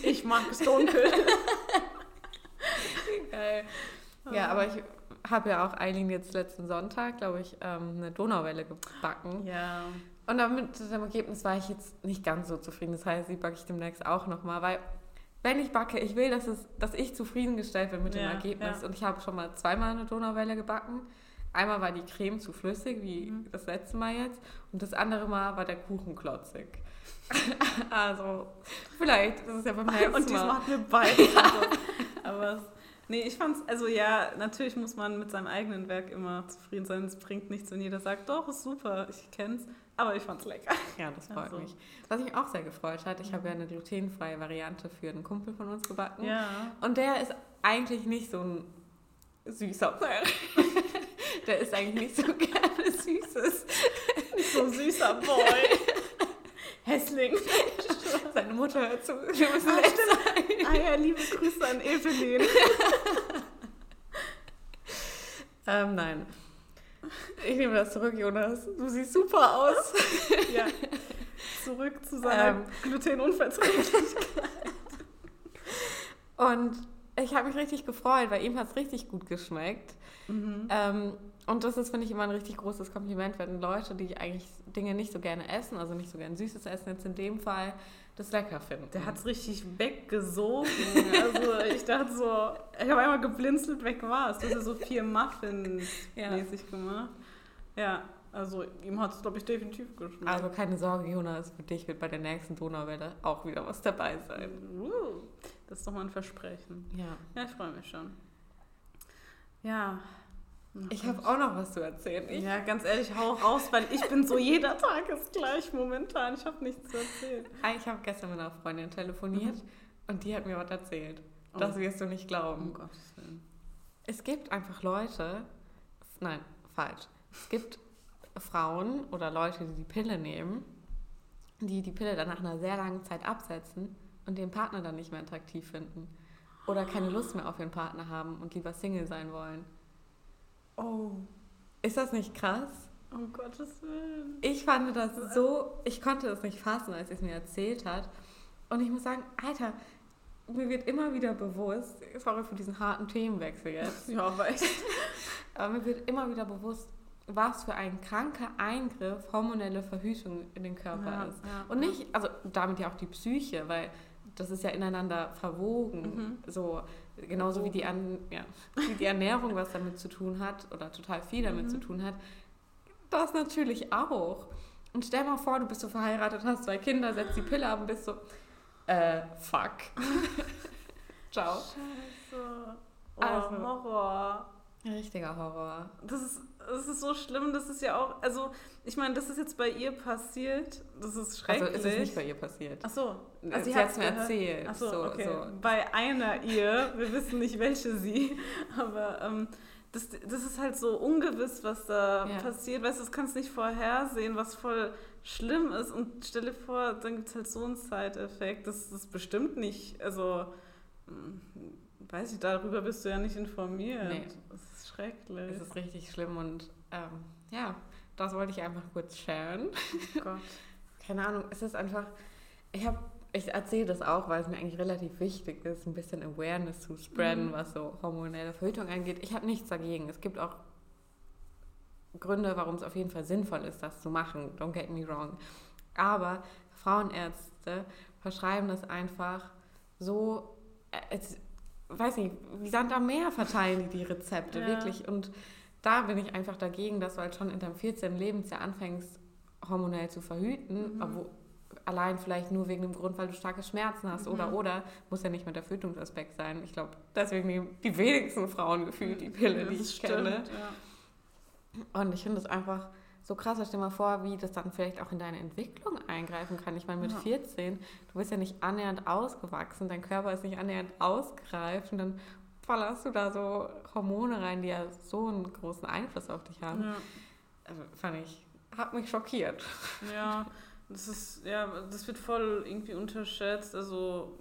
Ich mag es dunkel. Geil. Ja, aber ich habe ja auch Eileen jetzt letzten Sonntag, glaube ich, ähm, eine Donauwelle gebacken. Ja. Und damit dem Ergebnis war ich jetzt nicht ganz so zufrieden. Das heißt, die backe ich demnächst auch nochmal, weil wenn ich backe, ich will, dass, es, dass ich zufriedengestellt bin mit dem ja, Ergebnis. Ja. Und ich habe schon mal zweimal eine Donauwelle gebacken. Einmal war die Creme zu flüssig, wie mhm. das letzte Mal jetzt. Und das andere Mal war der Kuchen klotzig. also, vielleicht, das ist ja beim nächsten Und diesmal hatten wir beide. Also, aber nee, ich fand's, also ja, natürlich muss man mit seinem eigenen Werk immer zufrieden sein. Es bringt nichts, wenn jeder sagt, doch, ist super, ich kenn's. Aber ich fand's lecker. Ja, das freut also. mich. Was mich auch sehr gefreut hat, ich habe ja eine glutenfreie Variante für einen Kumpel von uns gebacken. Ja. Und der ist eigentlich nicht so ein süßer. der ist eigentlich nicht so gerne Süßes. Nicht so ein süßer Boy. Hässling. Seine Mutter hört zu. Wir müssen ah, sein. ah ja, liebe Grüße an Evelyn. ähm, nein. Ich nehme das zurück, Jonas. Du siehst super aus. ja. Zurück zu seiner ähm, Glutenunverträglichkeit. Und ich habe mich richtig gefreut, weil ihm hat es richtig gut geschmeckt. Mhm. Ähm, und das ist, finde ich, immer ein richtig großes Kompliment, wenn Leute, die eigentlich Dinge nicht so gerne essen, also nicht so gerne Süßes essen, jetzt in dem Fall das lecker finden. Der hat es richtig weggesogen. also ich dachte so, ich habe einmal geblinzelt, weg war es. Das ist so vier Muffins-mäßig ja. gemacht. Ja, also ihm hat es, glaube ich, definitiv geschmeckt. Also keine Sorge, Jonas, für dich wird bei der nächsten Donauwelle auch wieder was dabei sein. Das ist doch mal ein Versprechen. Ja. Ja, ich freue mich schon. Ja, ich habe auch noch was zu erzählen. Ich ja, ganz ehrlich, hau raus, weil ich bin so jeder Tag ist gleich momentan. Ich habe nichts zu erzählen. Ich habe gestern mit einer Freundin telefoniert mhm. und die hat mir was erzählt. Oh. Das wirst du nicht glauben. Gottes Willen. Es gibt einfach Leute, nein, falsch. Es gibt Frauen oder Leute, die die Pille nehmen, die die Pille dann nach einer sehr langen Zeit absetzen und den Partner dann nicht mehr attraktiv finden. Oder keine Lust mehr auf ihren Partner haben und lieber Single sein wollen. Oh. Ist das nicht krass? Um Gottes Willen. Ich fand das so, ich konnte das nicht fassen, als es mir erzählt hat. Und ich muss sagen, Alter, mir wird immer wieder bewusst, sorry für diesen harten Themenwechsel jetzt. ja, aber echt. aber mir wird immer wieder bewusst, was für ein kranker Eingriff hormonelle Verhütung in den Körper Ja, ist. ja, Und nicht, also damit ja auch die Psyche, weil das ist ja ineinander verwogen. Mhm. So, genauso wie die, An ja, wie die Ernährung was damit zu tun hat oder total viel damit Mhm. zu tun hat. Das natürlich auch. Und stell mal vor, du bist so verheiratet, hast zwei Kinder, setzt die Pille ab und bist so, äh, fuck. Ciao. Scheiße. Oh, Also- Horror. Richtiger Horror. Das ist, das ist so schlimm, das ist ja auch, also ich meine, das ist jetzt bei ihr passiert, das ist schrecklich. Also ist es nicht bei ihr passiert. Ach so, Also sie hat es mir erzählt. Ach so, so, okay. so. Bei einer ihr, wir wissen nicht welche sie, aber ähm, das, das ist halt so ungewiss, was da Ja. passiert. Weißt du, das kannst nicht vorhersehen, was voll schlimm ist. Und stell dir vor, dann gibt es halt so einen Side-Effekt. Das ist bestimmt nicht, also, hm, weiß ich, darüber bist du ja nicht informiert. Nee. Das ist schrecklich. Es ist richtig schlimm und ähm, ja, das wollte ich einfach kurz sharen. Oh Gott. Keine Ahnung, es ist einfach, ich habe, ich erzähle das auch, weil es mir eigentlich relativ wichtig ist, ein bisschen Awareness zu spreaden, Mhm. was so hormonelle Verhütung angeht. Ich habe nichts dagegen. Es gibt auch Gründe, warum es auf jeden Fall sinnvoll ist, das zu machen. Don't get me wrong. Aber Frauenärzte verschreiben das einfach so, äh, es, weiß nicht, wie Sand am Meer verteilen die die Rezepte, Ja. wirklich. Und da bin ich einfach dagegen, dass du halt schon in deinem 14. Lebensjahr anfängst, hormonell zu verhüten, Mhm. obwohl allein vielleicht nur wegen dem Grund, weil du starke Schmerzen hast Mhm. oder oder muss ja nicht mit der Verhütungsaspekt sein. Ich glaube, deswegen nehmen die wenigsten Frauen gefühlt die Pille, die Das ich kenne. stimmt, Ja. Und ich finde es einfach so krass. Stell dir mal vor, wie das dann vielleicht auch in deine Entwicklung eingreifen kann. Ich meine, mit Ja. 14, du bist ja nicht annähernd ausgewachsen, dein Körper ist nicht annähernd ausgereift und dann ballerst du da so Hormone rein, die ja so einen großen Einfluss auf dich haben. Ja. Also, fand ich, hat mich schockiert. Ja, das ist, ja, das wird voll irgendwie unterschätzt, also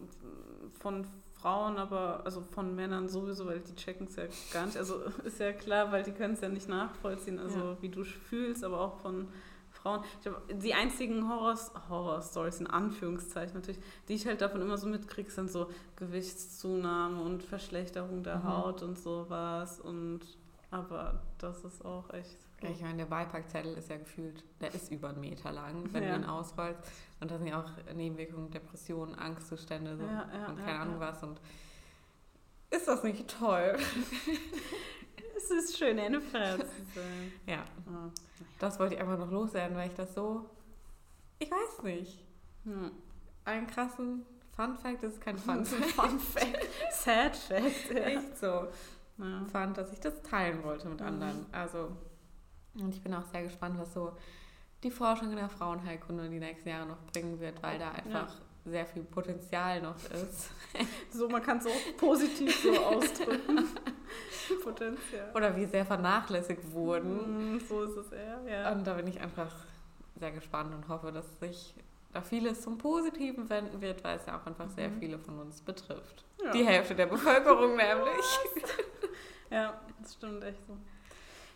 von Frauen, aber, also von Männern sowieso, weil die checken es ja gar nicht. Also ist ja klar, weil die können es ja nicht nachvollziehen, also Ja. wie du fühlst, aber auch von Frauen. Ich glaub, die einzigen Horror- Horror-Stories, in Anführungszeichen natürlich, die ich halt davon immer so mitkriege, sind so Gewichtszunahme und Verschlechterung der Mhm. Haut und sowas und, aber das ist auch echt... Ich meine, der Beipackzettel ist ja gefühlt, der ist über einen Meter lang, wenn Ja. du ihn ausrollst. Und da sind ja auch Nebenwirkungen, Depressionen, Angstzustände so, Ja, ja, und keine Ahnung was. Und ist das nicht toll? Es ist schön, eine Frau zu sein. Ja, Ah. das wollte ich einfach noch loswerden, weil ich das so, ich weiß nicht, Hm. einen krassen Fun Fact, das ist kein Fun Fact, Fun Fact. Sad Fact. Ja. echt so Ja. fand, dass ich das teilen wollte mit Mhm. anderen. Also, und ich bin auch sehr gespannt, was so die Forschung in der Frauenheilkunde die nächsten Jahre noch bringen wird, weil da einfach sehr viel Potenzial noch ist. So, man kann es auch positiv so ausdrücken. Potenzial. Oder wie sehr vernachlässigt wurden. Mm, So ist es eher, ja. Und da bin ich einfach sehr gespannt und hoffe, dass sich da vieles zum Positiven wenden wird, weil es ja auch einfach sehr Mhm. viele von uns betrifft. Ja. Die Hälfte der Bevölkerung nämlich. Ja, das stimmt echt so.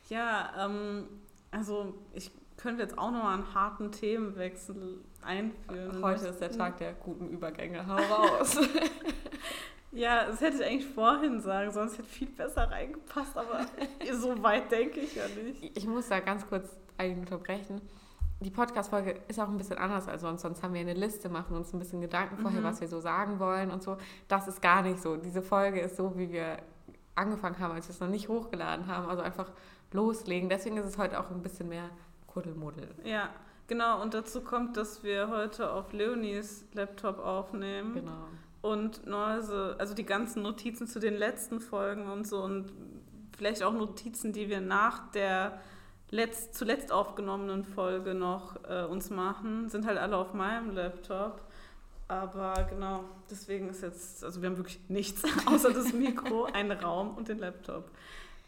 Ja, ähm, also ich könnte jetzt auch noch mal einen harten Themenwechsel einführen. Heute ist der Tag der guten Übergänge. Hau raus. Ja, das hätte ich eigentlich vorhin sagen sollen. Es hätte viel besser reingepasst, aber so weit denke ich ja nicht. Ich muss da ganz kurz einen unterbrechen. Die Podcast-Folge ist auch ein bisschen anders als sonst. Sonst haben wir eine Liste, machen uns ein bisschen Gedanken vorher, Mhm. was wir so sagen wollen und so. Das ist gar nicht so. Diese Folge ist so, wie wir angefangen haben, als wir es noch nicht hochgeladen haben. Also einfach loslegen. Deswegen ist es heute auch ein bisschen mehr Kuddelmuddel. Ja, genau. Und dazu kommt, dass wir heute auf Leonis Laptop aufnehmen. Genau. Und Neuse, also die ganzen Notizen zu den letzten Folgen und so und vielleicht auch Notizen, die wir nach der letzt, zuletzt aufgenommenen Folge noch äh, uns machen, sind halt alle auf meinem Laptop. Aber genau, deswegen ist jetzt, also wir haben wirklich nichts außer das Mikro, einen Raum und den Laptop.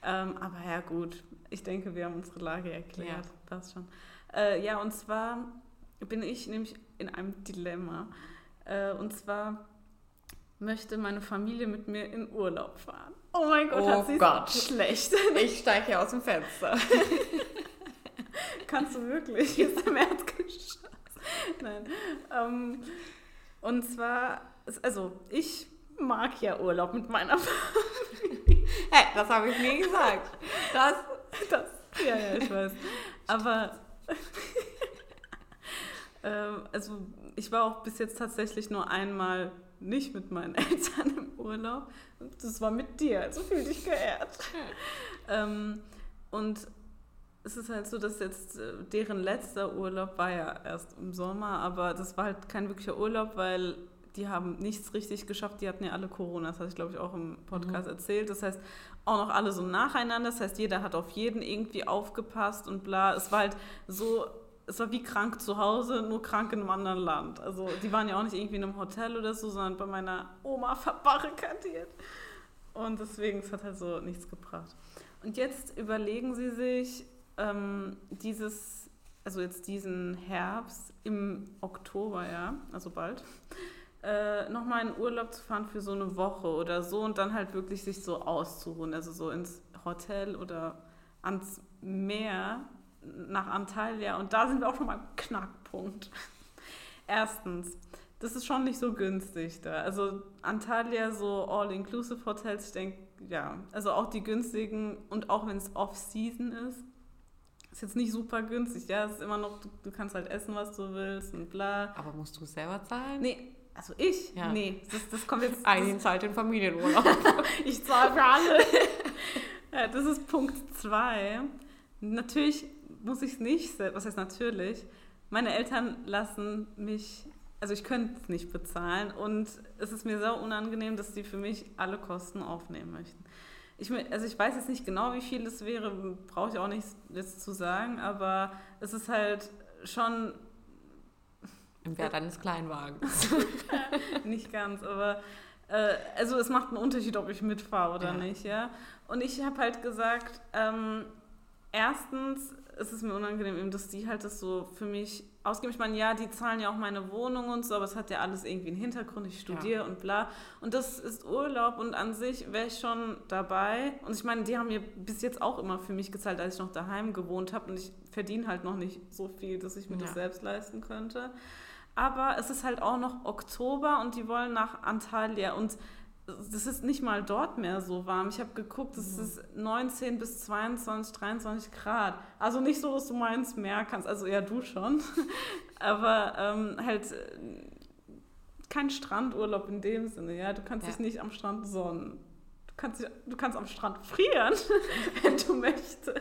Ähm, aber ja gut, ich denke, wir haben unsere Lage erklärt. Ja. Passt schon. Äh, ja, und zwar bin ich nämlich in einem Dilemma. Äh, und zwar möchte meine Familie mit mir in Urlaub fahren. Oh mein Gott, Oh hat sie Gott. schlecht. Ich steige hier aus dem Fenster. Kannst du wirklich? Ist im Erdgeschoss. Nein. Ähm, und zwar, also ich mag ja Urlaub mit meiner Familie. Hä, das habe ich nie gesagt. Das, Das, Ja, ja, ich weiß. Aber ähm, also ich war auch bis jetzt tatsächlich nur einmal nicht mit meinen Eltern im Urlaub. Das war mit dir, also fühl dich geehrt. ähm, und es ist halt so, dass jetzt äh, deren letzter Urlaub war ja erst im Sommer, aber das war halt kein wirklicher Urlaub, weil die haben nichts richtig geschafft. Die hatten ja alle Corona, das hatte ich glaube ich auch im Podcast mhm. erzählt. Das heißt, auch noch alle so nacheinander. Das heißt, jeder hat auf jeden irgendwie aufgepasst und bla. Es war halt so, es war wie krank zu Hause, nur krank in einem anderen Land. Also die waren ja auch nicht irgendwie in einem Hotel oder so, sondern bei meiner Oma verbarrikadiert. Und deswegen, es hat halt so nichts gebracht. Und jetzt überlegen sie sich, ähm, dieses, also jetzt diesen Herbst im Oktober, ja, also bald, äh, nochmal in Urlaub zu fahren für so eine Woche oder so und dann halt wirklich sich so auszuruhen, also so ins Hotel oder ans Meer nach Antalya und da sind wir auch schon mal am Knackpunkt. Erstens, das ist schon nicht so günstig da. Also Antalya, so All-Inclusive-Hotels, ich denke, ja, also auch die günstigen und auch wenn es Off-Season ist, ist jetzt nicht super günstig, ja, es ist immer noch, du, du, kannst halt essen, was du willst und bla. Aber musst du es selber zahlen? Nee, also ich? Ja. Nee, das, das kommt jetzt... Eileen zahlt den Familienurlaub. ich zahle für alle. ja, das ist Punkt zwei. Natürlich muss ich es nicht, was heißt natürlich, meine Eltern lassen mich, also ich könnte es nicht bezahlen und es ist mir sehr unangenehm, dass sie für mich alle Kosten aufnehmen möchten. Ich, also ich weiß jetzt nicht genau, wie viel es wäre, brauche ich auch nicht jetzt zu sagen, aber es ist halt schon... Im Wert eines Kleinwagens. nicht ganz, aber äh, also es macht einen Unterschied, ob ich mitfahre oder ja. nicht, ja. Und ich habe halt gesagt, ähm, erstens ist es mir unangenehm, eben, dass die halt das so für mich ausgeben. Ich meine, ja, die zahlen ja auch meine Wohnung und so, aber es hat ja alles irgendwie einen Hintergrund. Ich studiere ja. und bla. Und das ist Urlaub und an sich wäre ich schon dabei. Und ich meine, die haben mir bis jetzt auch immer für mich gezahlt, als ich noch daheim gewohnt habe. Und ich verdiene halt noch nicht so viel, dass ich mir ja. das selbst leisten könnte. Aber es ist halt auch noch Oktober und die wollen nach Antalya. Und das ist nicht mal dort mehr so warm. Ich habe geguckt, es ist 19 bis 22, 23 Grad. Also nicht so, dass du meinst, mehr kannst. Also ja, du schon. Aber ähm, halt kein Strandurlaub in dem Sinne. Ja, du kannst ja. dich nicht am Strand sonnen. Du kannst, du kannst am Strand frieren, wenn du möchtest.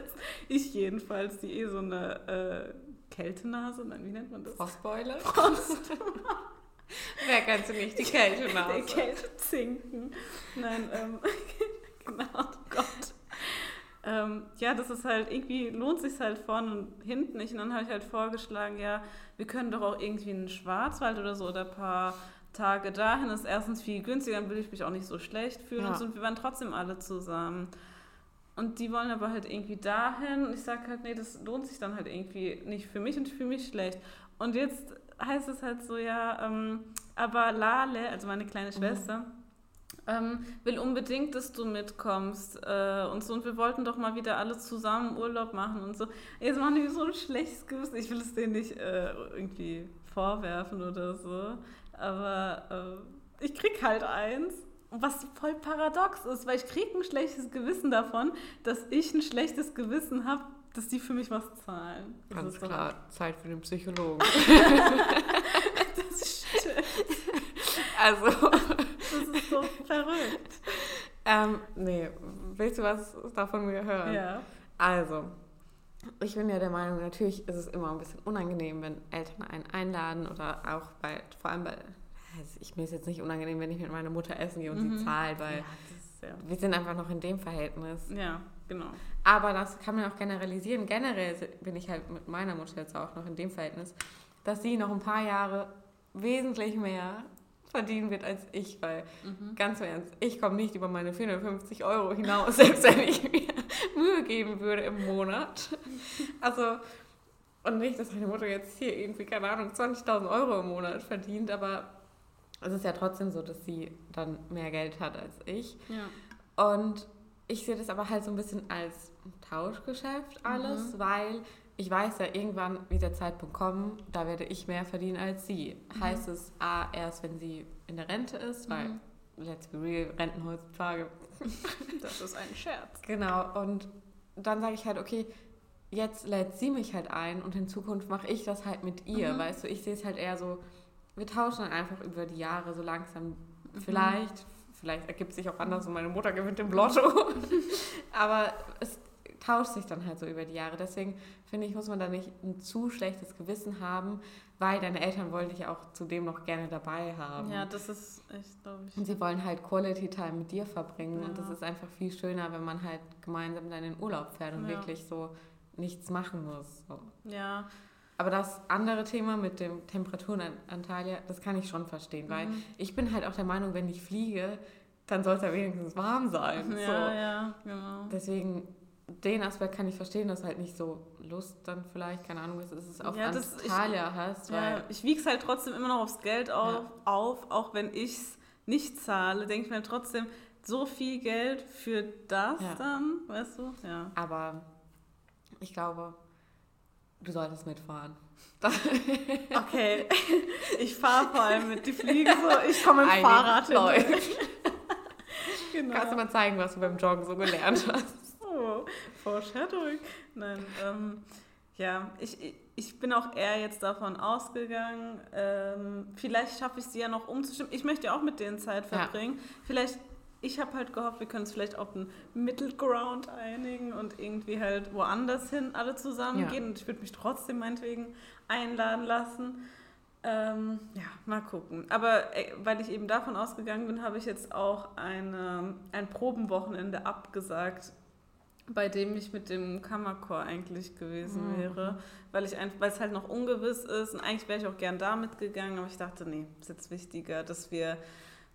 Ich jedenfalls, die eh so eine äh, Kältenase, nein, wie nennt man das? Frostbeule? Frost. Wer kannst du nicht die Kälte nach? Die Kälte zinken. Nein, ähm, genau, oh Gott. Ähm, ja, das ist halt, irgendwie lohnt sich halt vorne und hinten nicht. Und dann habe ich halt vorgeschlagen, ja, wir können doch auch irgendwie in den Schwarzwald oder so oder ein paar Tage dahin. Das ist erstens viel günstiger, dann will ich mich auch nicht so schlecht fühlen. Ja. Und, so, und wir waren trotzdem alle zusammen. Und die wollen aber halt irgendwie dahin. Und ich sage halt, nee, das lohnt sich dann halt irgendwie nicht für mich und ich fühle mich schlecht. Und jetzt heißt es halt so, ja, ähm, aber Lale, also meine kleine mhm. Schwester, mhm. ähm, will unbedingt, dass du mitkommst äh, und so. Und wir wollten doch mal wieder alle zusammen Urlaub machen und so. Jetzt machen die so ein schlechtes Gewissen. Ich will es denen nicht äh, irgendwie vorwerfen oder so. Aber äh, ich krieg halt eins. Was voll paradox ist, weil ich krieg ein schlechtes Gewissen davon, dass ich ein schlechtes Gewissen habe, dass die für mich was zahlen. Das Ganz klar, doch... Zeit für den Psychologen. das stimmt. Also. Das ist so verrückt. Ähm, nee, willst du was davon mir hören? Ja. Also, ich bin ja der Meinung, natürlich ist es immer ein bisschen unangenehm, wenn Eltern einen einladen oder auch bei, vor allem bei, also ich mir ist jetzt nicht unangenehm, wenn ich mit meiner Mutter essen gehe und mhm. sie zahlt, weil ja, ist, ja. wir sind einfach noch in dem Verhältnis. Ja. Genau. Aber das kann man auch generalisieren. Generell bin ich halt mit meiner Mutter jetzt auch noch in dem Verhältnis, dass sie noch ein paar Jahre wesentlich mehr verdienen wird als ich, weil mhm. ganz im Ernst, ich komme nicht über meine 450 Euro hinaus, selbst wenn ich mir Mühe geben würde im Monat. Also, und nicht, dass meine Mutter jetzt hier irgendwie, keine Ahnung, 20.000 Euro im Monat verdient, aber es ist ja trotzdem so, dass sie dann mehr Geld hat als ich. Ja. Und ich sehe das aber halt so ein bisschen als Tauschgeschäft alles, mhm. weil ich weiß ja, irgendwann wird der Zeitpunkt kommen, da werde ich mehr verdienen als sie. Mhm. Heißt es A, erst wenn sie in der Rente ist, weil, mhm. let's be real, Renten heutzutage. das ist ein Scherz. Genau, und dann sage ich halt, okay, jetzt lädt sie mich halt ein und in Zukunft mache ich das halt mit ihr, Mhm. weißt du? Ich sehe es halt eher so, wir tauschen dann einfach über die Jahre so langsam. Mhm. Vielleicht, vielleicht ergibt sich auch anders und meine Mutter gewinnt im Lotto. Aber es tauscht sich dann halt so über die Jahre. Deswegen finde ich, muss man da nicht ein zu schlechtes Gewissen haben, weil deine Eltern wollen dich auch zudem noch gerne dabei haben. Ja, das ist echt, glaube ich. Und sie wollen halt Quality Time mit dir verbringen. Und Ja. das ist einfach viel schöner, wenn man halt gemeinsam dann in den Urlaub fährt und Ja. wirklich so nichts machen muss. So. Ja. Aber das andere Thema mit den Temperaturen an Antalya, das kann ich schon verstehen, weil Mhm. ich bin halt auch der Meinung, wenn ich fliege, dann soll es ja wenigstens warm sein. Ja, so. ja, genau. Deswegen, den Aspekt kann ich verstehen, dass halt nicht so Lust dann vielleicht, keine Ahnung, ist, ist es auf Ja, das- ich- Antalya hast, Ja, weil ich wiege es halt trotzdem immer noch aufs Geld auf, Ja. auf auch wenn ich es nicht zahle, denke ich mir trotzdem, so viel Geld für das Ja. dann, weißt du? Ja. aber ich glaube, du solltest mitfahren. Okay, ich fahre vor allem mit, die fliegen so, ich komme mit dem Fahrrad hin. Genau. Kannst du mal zeigen, was du beim Joggen so gelernt hast? Oh, Foreshadowing. Nein, ähm, ja, ich, ich bin auch eher jetzt davon ausgegangen, ähm, vielleicht schaffe ich sie ja noch umzustimmen. Ich möchte ja auch mit denen Zeit Ja. verbringen. Vielleicht, ich habe halt gehofft, wir können es vielleicht auf einen Middle Ground einigen und irgendwie halt woanders hin alle zusammen Ja. gehen. Und ich würde mich trotzdem meinetwegen einladen lassen. Ähm, ja, mal gucken. Aber äh, weil ich eben davon ausgegangen bin, habe ich jetzt auch eine, ein Probenwochenende abgesagt, bei dem ich mit dem Kammerchor eigentlich gewesen Mhm. wäre, weil ich einfach, weil es halt noch ungewiss ist und eigentlich wäre ich auch gern da mitgegangen, aber ich dachte, nee, ist jetzt wichtiger, dass wir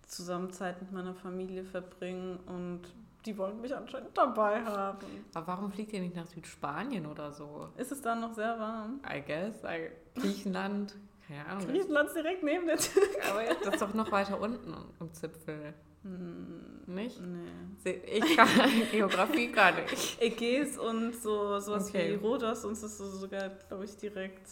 zusammen Zeit mit meiner Familie verbringen und die wollen mich anscheinend dabei haben. Aber warum fliegt ihr nicht nach Südspanien oder so? Ist es dann noch sehr warm? I guess. I, Griechenland. Keine Ahnung. Griechenland ist direkt neben der Türkei. Aber das ist doch noch weiter unten im Zipfel. Hm, Nicht? nee. Ich kann Geografie gar nicht. Ägäis und so sowas Okay. wie Rhodos und es ist so sogar, glaube ich, direkt.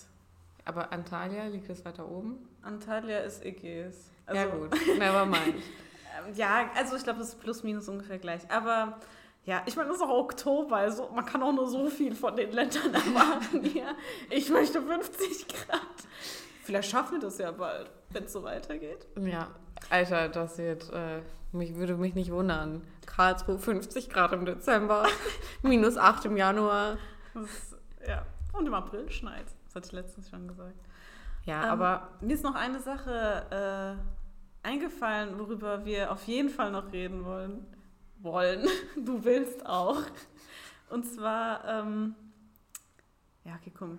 Aber Antalya liegt es weiter oben? Antalya ist Ägäis. Also, ja gut, never mind. Ähm, Ja, also ich glaube, das ist plus minus ungefähr gleich. Aber ja, ich meine, es ist auch Oktober, also man kann auch nur so viel von den Ländern erwarten hier. Ich möchte 50 Grad. Vielleicht schaffen wir das ja bald, wenn es so weitergeht. Ja, Alter, das wird, äh, mich würde mich nicht wundern. Karlsruhe 50 Grad im Dezember, minus 8 im Januar. Das, ja. Und im April schneit. Das hatte ich letztens schon gesagt. Ja, Ähm, aber Mir ist noch eine Sache äh, eingefallen, worüber wir auf jeden Fall noch reden wollen. Wollen. Du willst auch. Und zwar, ähm, ja, okay, komm.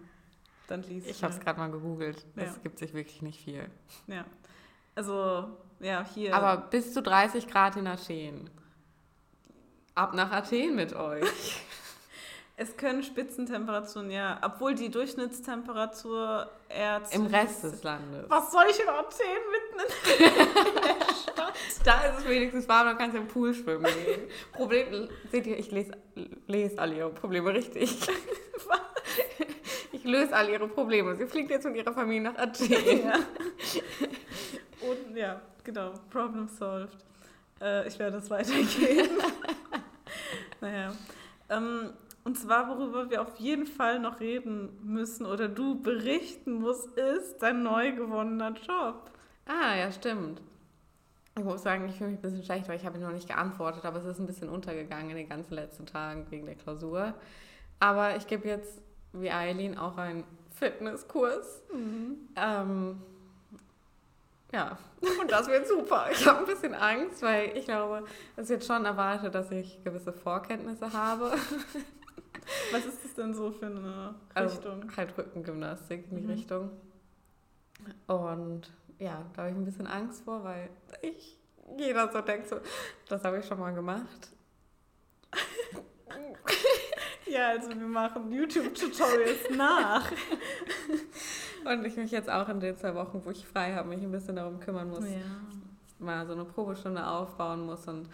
Dann lies ich habe es gerade mal gegoogelt. Ja. Es gibt sich wirklich nicht viel. Ja. Also, ja, hier. Aber bis zu 30 Grad in Athen. Ab nach Athen mit euch. es können Spitzentemperaturen, ja, obwohl die Durchschnittstemperatur eher Im Rest des Landes. Was soll ich in Athen mitten in der Stadt? Da ist es wenigstens warm, dann kannst du im Pool schwimmen gehen. Problem, seht ihr, ich lese, lese alle ihre Probleme richtig. Ich löse all ihre Probleme. Sie fliegt jetzt mit ihrer Familie nach Athen. Ja. Und ja, genau, Problem solved. Äh, ich werde es weitergeben. naja. Ähm, und zwar, worüber wir auf jeden Fall noch reden müssen oder du berichten musst, ist dein neu gewonnener Job. Ah, ja, stimmt. Ich muss sagen, ich fühle mich ein bisschen schlecht, weil ich habe noch nicht geantwortet, aber es ist ein bisschen untergegangen in den ganzen letzten Tagen wegen der Klausur. Aber ich gebe jetzt, wie Eileen, auch einen Fitnesskurs. Ähm, ja, und das wird super. Ich habe ein bisschen Angst, weil ich glaube, es wird schon erwartet, dass ich gewisse Vorkenntnisse habe. Was ist das denn so für eine Also Richtung? halt Rückengymnastik in die Mhm. Richtung. Und ja, da habe ich ein bisschen Angst vor, weil ich, jeder so denkt so, das habe ich schon mal gemacht. Ja, also wir machen YouTube-Tutorials nach. Und ich mich jetzt auch in den zwei Wochen, wo ich frei habe, mich ein bisschen darum kümmern muss, Ja. mal so eine Probestunde aufbauen muss. Und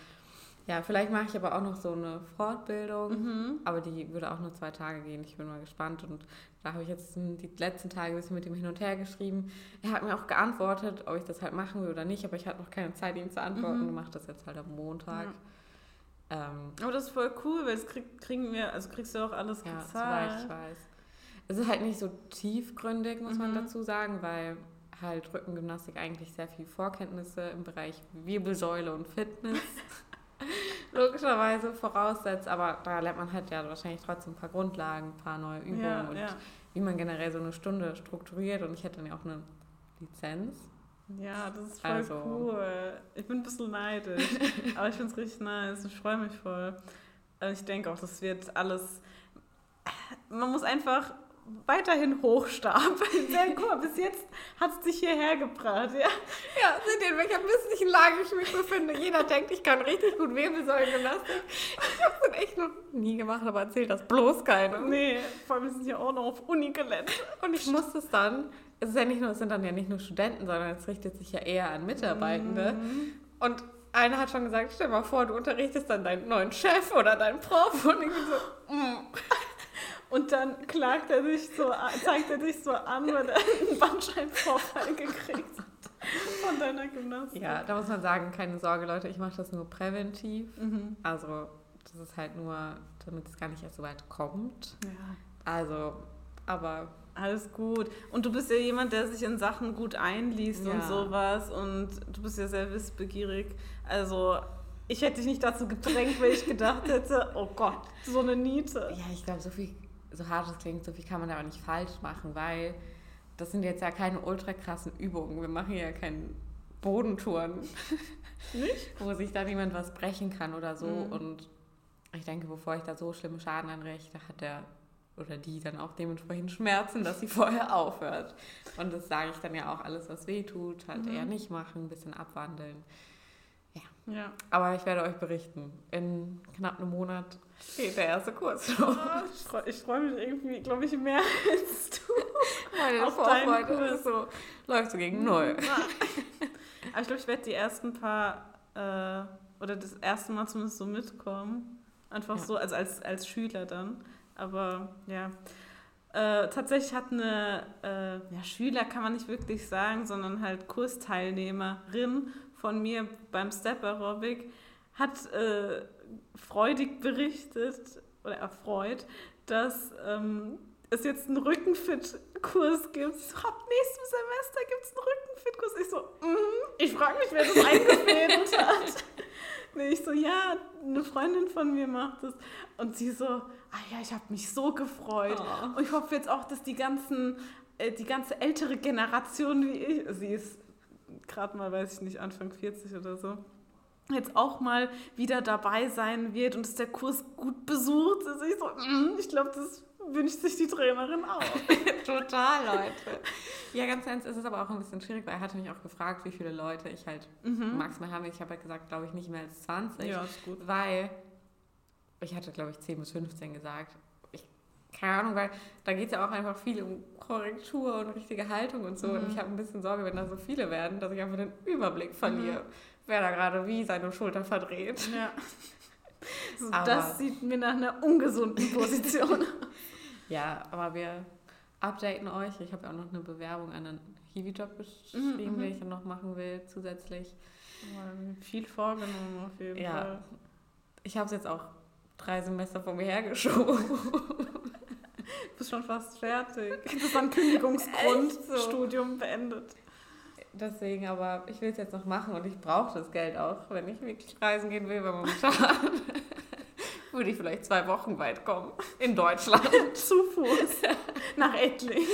ja, vielleicht mache ich aber auch noch so eine Fortbildung. Mhm. Aber die würde auch nur zwei Tage gehen. Ich bin mal gespannt. Und da habe ich jetzt die letzten Tage ein bisschen mit ihm hin und her geschrieben. Er hat mir auch geantwortet, ob ich das halt machen will oder nicht. Aber ich hatte noch keine Zeit, ihm zu antworten. Mhm. Ich mache das jetzt halt am Montag. Ähm, Aber das ist voll cool, weil das krieg, kriegen wir, also kriegst du auch alles ja, gezahlt. soweit ich weiß. Es ist halt nicht so tiefgründig, muss man Mhm. dazu sagen, weil halt Rückengymnastik eigentlich sehr viel Vorkenntnisse im Bereich Wirbelsäule und Fitness logischerweise voraussetzt. Aber da lernt man halt ja wahrscheinlich trotzdem ein paar Grundlagen, ein paar neue Übungen Ja, und ja. wie man generell so eine Stunde strukturiert. Und ich hätte dann ja auch eine Lizenz. Ja, das ist voll Also- cool. Ich bin ein bisschen neidisch, aber ich finde es richtig nice. Ich freue mich voll. Also ich denke auch, das wird alles. Man muss einfach weiterhin hochstapeln. Sehr cool. Bis jetzt hat es dich hierher gebracht. Ja? Ja, seht ihr, in welcher misslichen Lage ich mich befinde. Jeder denkt, ich kann richtig gut Wirbelsäulengymnastik. Ich habe es echt noch nie gemacht, aber erzählt das bloß keinem. Nee, vor allem wir sind ja auch noch auf Unigelände. Und ich musste es dann, es ist ja nicht nur, es sind dann ja nicht nur Studenten, sondern es richtet sich ja eher an Mitarbeitende. Mhm. Und einer hat schon gesagt, stell mal vor, du unterrichtest dann deinen neuen Chef oder deinen Prof und ich bin so, mm. Und dann klagt er dich so, an- zeigt er dich so an, weil er einen Bandscheibenvorfall gekriegt hat von deiner Gymnastik. Ja, da muss man sagen, keine Sorge, Leute, ich mache das nur präventiv. Mhm. Also, das ist halt nur, damit es gar nicht erst so weit kommt. ja. Also, aber Alles gut. Und du bist ja jemand, der sich in Sachen gut einliest und Ja. sowas. Und du bist ja sehr wissbegierig. Also, ich hätte dich nicht dazu gedrängt, weil ich gedacht hätte, oh Gott, so eine Niete. Ja, ich glaube, so viel, so hart es klingt, so viel kann man aber nicht falsch machen, weil das sind jetzt ja keine ultra krassen Übungen. Wir machen ja keine Bodentouren, Nicht? wo sich da niemand was brechen kann oder so. Mhm. Und ich denke, bevor ich da so schlimme Schaden anrichte, hat der oder die dann auch dementsprechend Schmerzen, dass sie vorher aufhört. Und das sage ich dann ja auch, alles, was weh tut, halt Mhm. eher nicht machen, ein bisschen abwandeln. Ja. Aber ich werde euch berichten. In knapp einem Monat geht der erste Kurs los. Ich freue ich freu mich irgendwie, glaube ich, mehr als du. Meine Auf Vorfreude Kurs. ist so, läuft so gegen null. Aber ich glaube, ich werde die ersten paar, äh, oder das erste Mal zumindest so mitkommen. Einfach Ja. so, also als, als Schüler dann. Aber ja. Äh, tatsächlich hat eine, äh, ja, Schüler kann man nicht wirklich sagen, sondern halt Kursteilnehmerin von mir beim Step Aerobic hat äh, freudig berichtet oder erfreut, dass ähm, es jetzt einen Rückenfit-Kurs gibt. Ab nächstem Semester gibt es einen Rückenfit-Kurs. Ich so, mhm. ich frage mich, wer das eingefädelt hat. Nee, ich so, ja, eine Freundin von mir macht das. Und sie so, ah ja, ich habe mich so gefreut. Oh. Und ich hoffe jetzt auch, dass die ganzen, äh, die ganze ältere Generation wie ich, sie ist gerade mal, weiß ich nicht, Anfang 40 oder so, jetzt auch mal wieder dabei sein wird und dass der Kurs gut besucht ist. Ich so, mm, ich glaube, das wünscht sich die Trainerin auch. Total, Leute. Ja, ganz ernst ist es aber auch ein bisschen schwierig, weil er hatte mich auch gefragt, wie viele Leute ich halt Mhm. maximal habe. Ich habe halt gesagt, glaube ich, nicht mehr als 20. Ja, ist gut. Weil ich hatte, glaube ich, 10 bis 15 gesagt. Keine Ahnung, weil da geht es ja auch einfach viel um Korrektur und richtige Haltung und so. Und Mhm. ich habe ein bisschen Sorge, wenn da so viele werden, dass ich einfach den Überblick verliere, wer da gerade wie seine Schulter verdreht. Ja. So, Aber- das sieht mir nach einer ungesunden Position. Ja, aber wir updaten euch. Ich habe ja auch noch eine Bewerbung an einen Hiwi-Job geschrieben, Mhm, mhm. den ich dann noch machen will, zusätzlich. Viel vorgenommen auf jeden Ja. Fall. Ich habe es jetzt auch drei Semester vor mir hergeschoben. Bist schon fast fertig. Das ist ein Kündigungsgrund. So? Studium beendet. Deswegen, aber ich will es jetzt noch machen und ich brauche das Geld auch, wenn ich wirklich reisen gehen will, weil momentan würde ich vielleicht zwei Wochen weit kommen in Deutschland. Zu Fuß. Nach Ettling.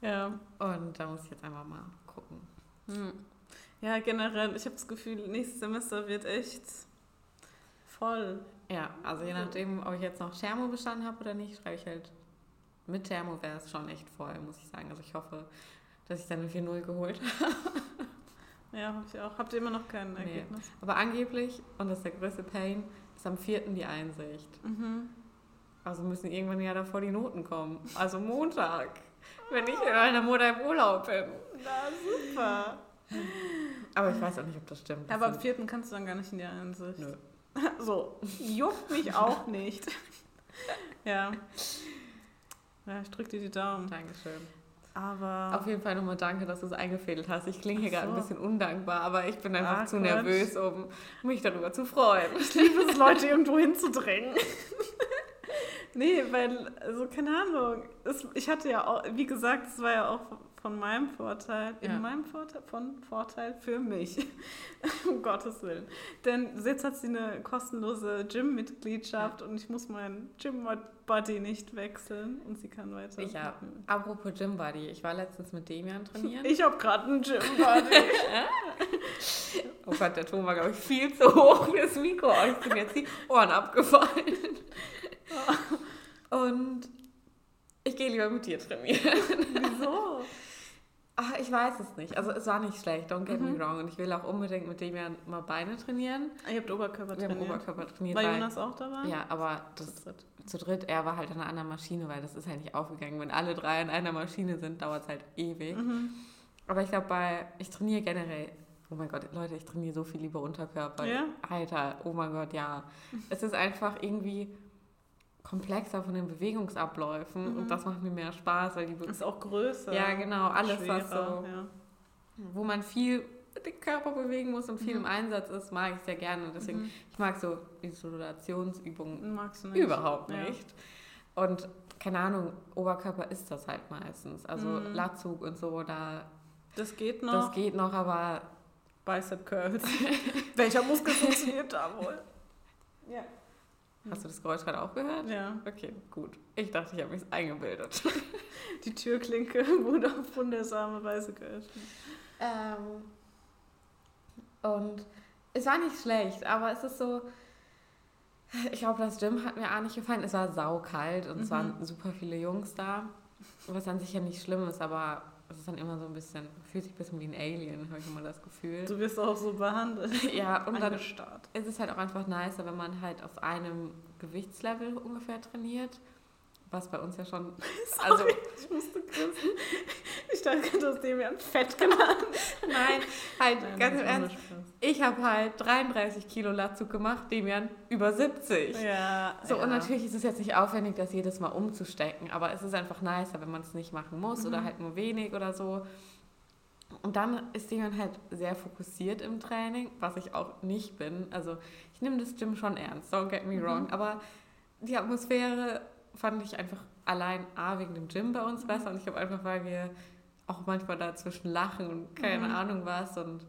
ja. Und da muss ich jetzt einfach mal gucken. Hm. Ja, generell, ich habe das Gefühl, nächstes Semester wird echt voll. Ja, also je nachdem, ob ich jetzt noch Thermo bestanden habe oder nicht, schreibe ich halt mit Thermo wäre es schon echt voll, muss ich sagen. Also ich hoffe, dass ich dann eine 4-0 geholt habe. Ja, hoffe ich auch. Habt ihr immer noch kein Nee. Ergebnis? Aber angeblich, und das ist der größte Pain, ist am 4. die Einsicht. Mhm. Also müssen irgendwann ja davor die Noten kommen. Also Montag, wenn ich in einer Monat im Urlaub bin. Na, super. Aber ich weiß auch nicht, ob das stimmt. Das Aber am sind- vierten kannst du dann gar nicht in die Einsicht. Nö. So, juckt mich auch nicht. ja. Ja, ich drück dir die Daumen. Dankeschön. Aber. Auf jeden Fall nochmal danke, dass du es eingefädelt hast. Ich klinge hier Ach gerade ein so. bisschen undankbar, aber ich bin einfach Ah, zu Quatsch. nervös, um mich darüber zu freuen. Ich liebe es, Leute irgendwo hinzudrängen. nee, weil, also keine Ahnung. Es, ich hatte ja auch, wie gesagt, es war ja auch von meinem Vorteil, Ja. in meinem Vorteil, von Vorteil für mich. um Gottes Willen. Denn jetzt hat sie eine kostenlose Gym-Mitgliedschaft und ich muss meinen Gym-Buddy nicht wechseln und sie kann weiter. Ich hab, apropos Gym Buddy, ich war letztens mit Demian trainieren. Ich habe gerade einen Gym-Buddy. Oh Gott, der Ton war, glaube ich, viel zu hoch für das Mikro. Euch sind jetzt die Ohren abgefallen. Und ich gehe lieber mit dir trainieren. Wieso? Ach, ich weiß es nicht. Also es war nicht schlecht, don't get Mhm. me wrong. Und ich will auch unbedingt mit Demian mal Beine trainieren. Ihr habt Oberkörper Wir haben trainiert. Oberkörper trainiert. War Jonas auch dabei? Ja, aber das Zu dritt. zu dritt, er war halt an einer anderen Maschine, weil das ist halt nicht aufgegangen. Wenn alle drei an einer Maschine sind, dauert es halt ewig. Mhm. Aber ich glaube, bei ich trainiere generell. Oh mein Gott, Leute, ich trainiere so viel lieber Unterkörper. Ja? Alter, oh mein Gott, ja. Es ist einfach irgendwie komplexer von den Bewegungsabläufen Mhm. und das macht mir mehr Spaß, weil die Be Ist auch größer. ja genau alles was schwerer, so, Ja. wo man viel dem Körper bewegen muss und viel Mhm. im Einsatz ist, mag ich sehr gerne und deswegen Mhm. ich mag so Isolationsübungen Magst du nicht? Überhaupt Ja. nicht. Und keine Ahnung, Oberkörper ist das halt meistens. Also Mhm. Latzug und so, da Das geht noch. das geht noch, aber Bicep Curls. Welcher Muskel funktioniert da wohl? Ja. Hast du das Geräusch gerade auch gehört? Ja. Okay, gut. Ich dachte, ich habe mich eingebildet. Die Türklinke wurde auf wundersame Weise geöffnet. Ähm, und es war nicht schlecht, aber es ist so. Ich glaube, das Gym hat mir auch nicht gefallen. Es war saukalt und es Mhm. waren super viele Jungs da. Was an sich ja nicht schlimm ist, aber es ist dann immer so ein bisschen, fühlt sich ein bisschen wie ein Alien, habe ich immer das Gefühl. Du wirst auch so behandelt. Ja, und dann ist es halt auch einfach nicer, wenn man halt auf einem Gewichtslevel ungefähr trainiert. Was bei uns ja schon. Also, Ich musste grinsen. Ich dachte hast dem ja Fett genannt. nein, halt Nein, ganz das im Ernst. Ich habe halt 33 Kilo Latzug gemacht, Demian über 70. Ja. So, ja. und natürlich ist es jetzt nicht aufwendig, das jedes Mal umzustecken, aber es ist einfach nicer, wenn man es nicht machen muss oder Mhm. halt nur wenig oder so. Und dann ist Demian halt sehr fokussiert im Training, was ich auch nicht bin. Also ich nehme das Gym schon ernst, don't get me Mhm. wrong, aber die Atmosphäre fand ich einfach allein A wegen dem Gym bei uns Mhm. besser und ich glaube einfach, weil wir auch manchmal dazwischen lachen und keine Mhm. Ahnung was und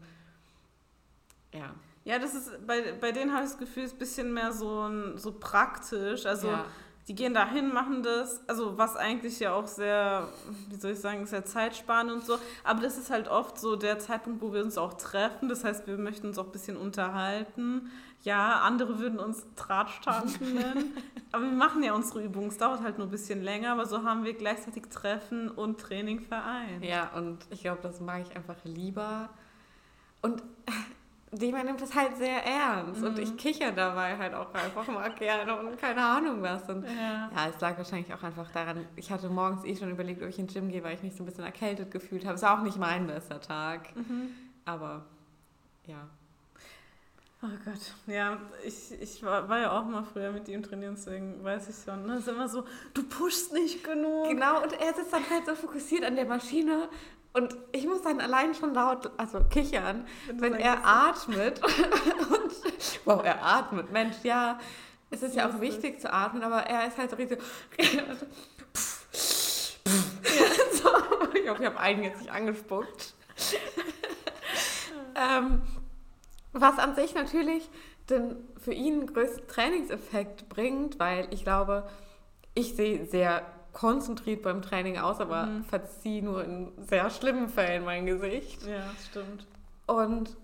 ja. Ja, das ist, bei, bei denen habe ich das Gefühl, es ist ein bisschen mehr so, so praktisch. Also ja. die gehen dahin, machen das, also was eigentlich ja auch sehr, wie soll ich sagen, sehr zeitsparend und so. Aber das ist halt oft so der Zeitpunkt, wo wir uns auch treffen. Das heißt, wir möchten uns auch ein bisschen unterhalten. Ja, andere würden uns Drahtstangen nennen. aber wir machen ja unsere Übungen. Es dauert halt nur ein bisschen länger, aber so haben wir gleichzeitig Treffen und Training vereint. Ja, und ich glaube, das mag ich einfach lieber. Und Dema nimmt das halt sehr ernst. Und Mhm. ich kicher dabei halt auch einfach mal gerne und keine Ahnung was. Und Ja. ja, es lag wahrscheinlich auch einfach daran, ich hatte morgens eh schon überlegt, ob ich ins Gym gehe, weil ich mich so ein bisschen erkältet gefühlt habe. Es war auch nicht mein bester Tag. Mhm. Aber ja. Oh Gott, ja, ich, ich war, war ja auch mal früher mit ihm trainieren, deswegen weiß ich schon. Ne? Es ist immer so, du pushst nicht genug. Genau, und er sitzt dann halt so fokussiert an der Maschine. Und ich muss dann allein schon laut, also kichern, wenn sagst, er atmet. und, wow, er atmet. Mensch, ja, es ist ja auch wichtig zu atmen, aber er ist halt so richtig so ich hoffe, ich habe einen jetzt nicht angespuckt. ähm, was an sich natürlich den für ihn größten Trainingseffekt bringt, weil ich glaube, ich sehe sehr konzentriert beim Training aus, aber Mhm. verziehe nur in sehr schlimmen Fällen mein Gesicht Ja, stimmt. und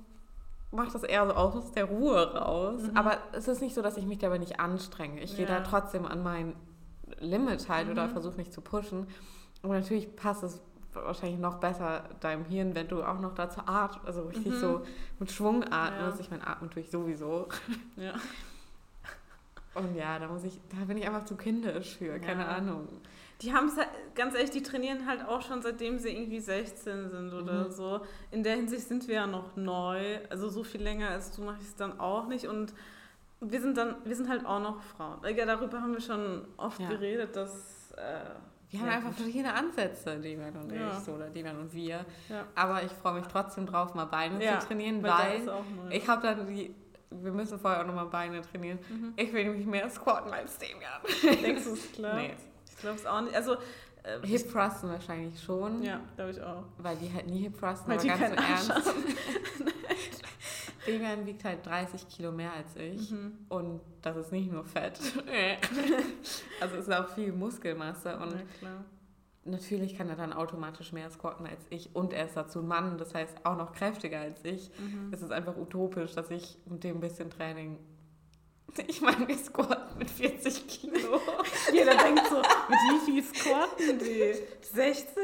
mache das eher so aus der Ruhe raus. Mhm. Aber es ist nicht so, dass ich mich dabei nicht anstrenge. Ich gehe Ja. da trotzdem an mein Limit halt oder Mhm. versuche mich zu pushen. Und natürlich passt es wahrscheinlich noch besser deinem Hirn, wenn du auch noch dazu atmest, also richtig Mhm. so mit Schwung atmest. Ja. Ich meine, atmen tue ich sowieso. Ja. Und ja, da muss ich, da bin ich einfach zu kindisch für, keine Ja. Ahnung. Die haben es halt, ganz ehrlich, die trainieren halt auch schon seitdem sie irgendwie 16 sind oder Mhm. so. In der Hinsicht sind wir ja noch neu. Also so viel länger als du mache ich es dann auch nicht. Und wir sind dann, wir sind halt auch noch Frauen. Ja, darüber haben wir schon oft Ja. geredet, dass äh, Wir Wir haben einfach gut. verschiedene Ansätze, Devan und Ja. ich, so, oder Devan und wir. Ja. Aber ich freue mich trotzdem drauf, mal Beine Ja, zu trainieren, weil weil ich habe dann die, wir müssen vorher auch nochmal Beine trainieren. Mhm. Ich will nämlich mehr squatten als Devan. Denkst du es klar? Nee. Ich glaube es auch nicht. Also, äh, Hip Thrusten wahrscheinlich schon, ja, glaube ich auch. weil die halt nie Hip Thrusten, Weil aber die ganz im Ernst. Devan wiegt halt 30 Kilo mehr als ich. Mhm. Und das ist nicht nur Fett. also es ist auch viel Muskelmasse und klar. natürlich kann er dann automatisch mehr squatten als ich und er ist dazu ein Mann, das heißt auch noch kräftiger als ich. Mhm. Es ist einfach utopisch, dass ich mit dem bisschen Training. Ich meine, wir squatten mit 40 Kilo. Jeder denkt so, mit wie viel squatten die? 60?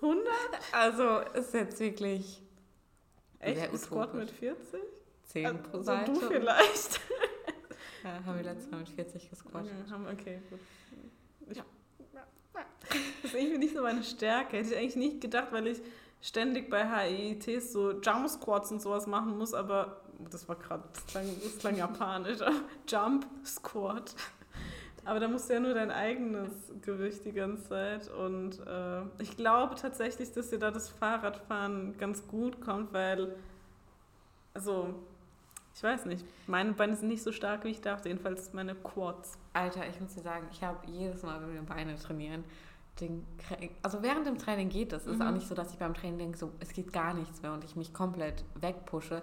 100? Also ist jetzt wirklich Echt? Squat mit 40? 10 pro Also Seite. du vielleicht. Ja, haben wir letztes Mal mit 40 gesquattet. Ja, okay, gut. Ich, das ist irgendwie nicht so meine Stärke. Hätte ich eigentlich nicht gedacht, weil ich ständig bei HIITs so Jump Squats und sowas machen muss, aber das war gerade, das klang, das klang japanisch, Jump Squat. Aber da musst du ja nur dein eigenes Gewicht die ganze Zeit. Und äh, ich glaube tatsächlich, dass dir da das Fahrradfahren ganz gut kommt, weil, also, ich weiß nicht, meine Beine sind nicht so stark, wie ich dachte, jedenfalls meine Quads. Alter, ich muss dir sagen, ich habe jedes Mal, wenn wir Beine trainieren, den, also während dem Training geht es. Es ist Mhm. auch nicht so, dass ich beim Training denke, so, es geht gar nichts mehr und ich mich komplett wegpushe.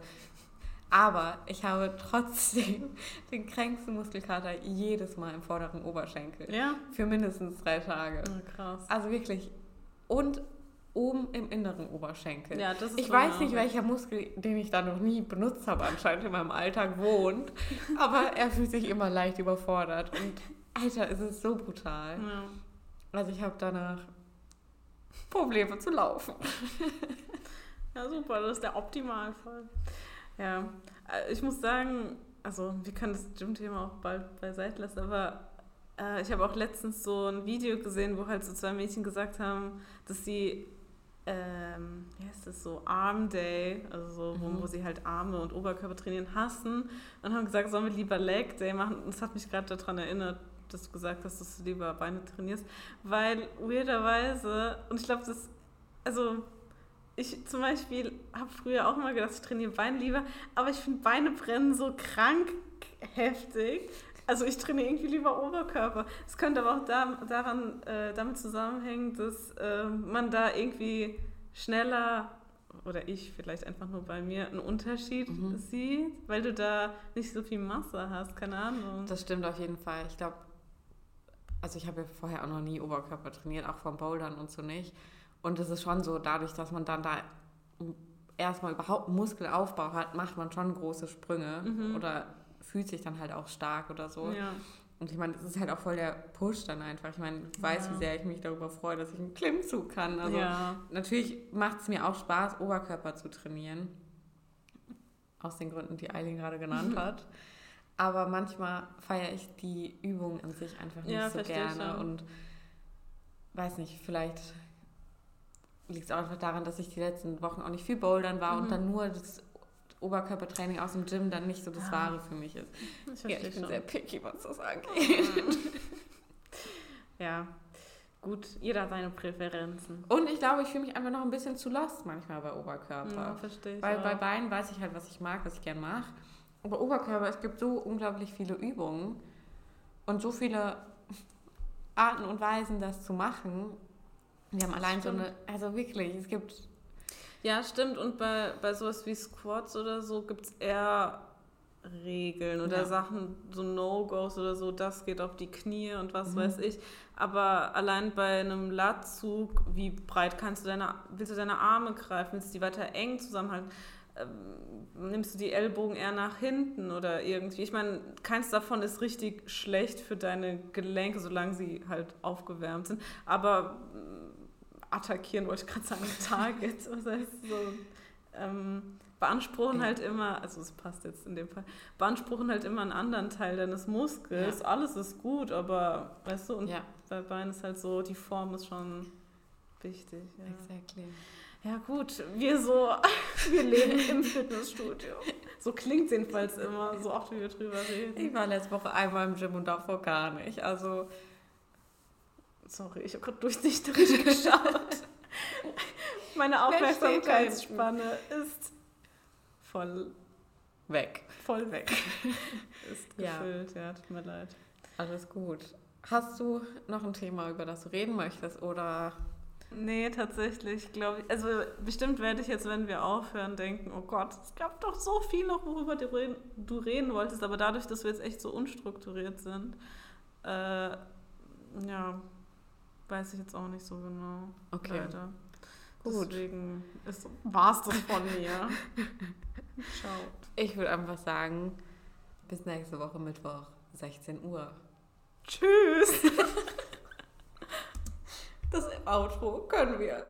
Aber ich habe trotzdem den kränksten Muskelkater jedes Mal im vorderen Oberschenkel. Ja? Für mindestens drei Tage. Ja, krass. Also wirklich. Und oben im inneren Oberschenkel. Ja, das ist Ich weiß nicht, welcher Muskel, den ich da noch nie benutzt habe, anscheinend in meinem Alltag wohnt. Aber er fühlt sich immer leicht überfordert. Und Alter, es ist so brutal. Ja. Also ich habe danach Probleme zu laufen. ja, super, das ist der Optimalfall. Ja, äh, ich muss sagen, also wir können das Gym-Thema auch bald beiseite lassen, aber äh, ich habe auch letztens so ein Video gesehen, wo halt so zwei Mädchen gesagt haben, dass sie, ähm, wie heißt das so, Arm Day, also so, wo, Mhm. wo sie halt Arme und Oberkörper trainieren, hassen und haben gesagt, sollen wir lieber Leg Day machen. Und das hat mich gerade daran erinnert, dass du gesagt hast, dass du lieber Beine trainierst, weil weirderweise, und ich glaube, das, also ich zum Beispiel habe früher auch mal gedacht, ich trainiere Beine lieber, aber ich finde Beine brennen so krank heftig. Also ich trainiere irgendwie lieber Oberkörper. Es könnte aber auch da, daran, äh, damit zusammenhängen, dass äh, man da irgendwie schneller oder ich vielleicht einfach nur bei mir einen Unterschied Mhm. sieht, weil du da nicht so viel Masse hast, keine Ahnung. Das stimmt auf jeden Fall. Ich glaube, also ich habe ja vorher auch noch nie Oberkörper trainiert, auch vom Bouldern und so nicht. Und es ist schon so, dadurch, dass man dann da erstmal überhaupt Muskelaufbau hat, macht man schon große Sprünge Mhm. oder fühlt sich dann halt auch stark oder so. Ja. Und ich meine, das ist halt auch voll der Push dann einfach. Ich meine, ich weiß, Ja. wie sehr ich mich darüber freue, dass ich einen Klimmzug kann. Also ja. natürlich macht es mir auch Spaß, Oberkörper zu trainieren. Aus den Gründen, die Eileen gerade genannt hat. Aber manchmal feiere ich die Übung an sich einfach nicht Ja, so gerne. Und weiß nicht, vielleicht liegt es auch einfach daran, dass ich die letzten Wochen auch nicht viel bouldern war Mhm. und dann nur das Oberkörpertraining aus dem Gym dann nicht so das Ja. Wahre für mich ist. Ich Ja, ich bin schon. sehr picky, was das angeht. Ja, gut, jeder hat seine Präferenzen. Und ich glaube, ich fühle mich einfach noch ein bisschen zu lost manchmal bei Oberkörper. Ja, verstehe ich. Weil auch. bei Beinen weiß ich halt, was ich mag, was ich gern mache. Aber Oberkörper, es gibt so unglaublich viele Übungen und so viele Arten und Weisen, das zu machen. Wir haben allein so eine, also wirklich, es gibt, Ja, stimmt. Und bei, bei sowas wie Squats oder so gibt es eher Regeln oder Ja. Sachen, so No-Gos oder so, das geht auf die Knie und was Mhm. weiß ich. Aber allein bei einem Latzug, wie breit kannst du deine, willst du deine Arme greifen, willst du die weiter eng zusammenhalten? Ähm, nimmst du die Ellbogen eher nach hinten oder irgendwie? Ich meine, keins davon ist richtig schlecht für deine Gelenke, solange sie halt aufgewärmt sind. Aber attackieren wollte ich gerade sagen, Target, heißt so, ähm, beanspruchen Ja. halt immer, also es passt jetzt in dem Fall, beanspruchen halt immer einen anderen Teil deines Muskels. Alles ist gut, aber weißt du, und ja, bei Beinen ist halt so, die Form ist schon wichtig. Ja, exactly. ja gut, wir so, wir leben im Fitnessstudio. So klingt jedenfalls immer, so oft wie wir drüber reden. Ich war letzte Woche einmal im Gym und davor gar nicht. Also Sorry, ich habe gerade durchsichterisch geschaut. Meine Aufmerksamkeitsspanne ist voll, Weg. voll weg. ist Ja. gefüllt, ja, tut mir leid. Alles gut. Hast du noch ein Thema, über das du reden möchtest? Oder Nee, tatsächlich, glaube ich. Also bestimmt werde ich jetzt, wenn wir aufhören, denken, oh Gott, es gab doch so viel noch, worüber du reden, du reden wolltest, aber dadurch, dass wir jetzt echt so unstrukturiert sind, äh, ja, weiß ich jetzt auch nicht so genau. Okay. Leider. Gut. Deswegen war es das von mir. Ciao. ich würde einfach sagen, bis nächste Woche Mittwoch, 16 Uhr. Tschüss. Das Outro können wir.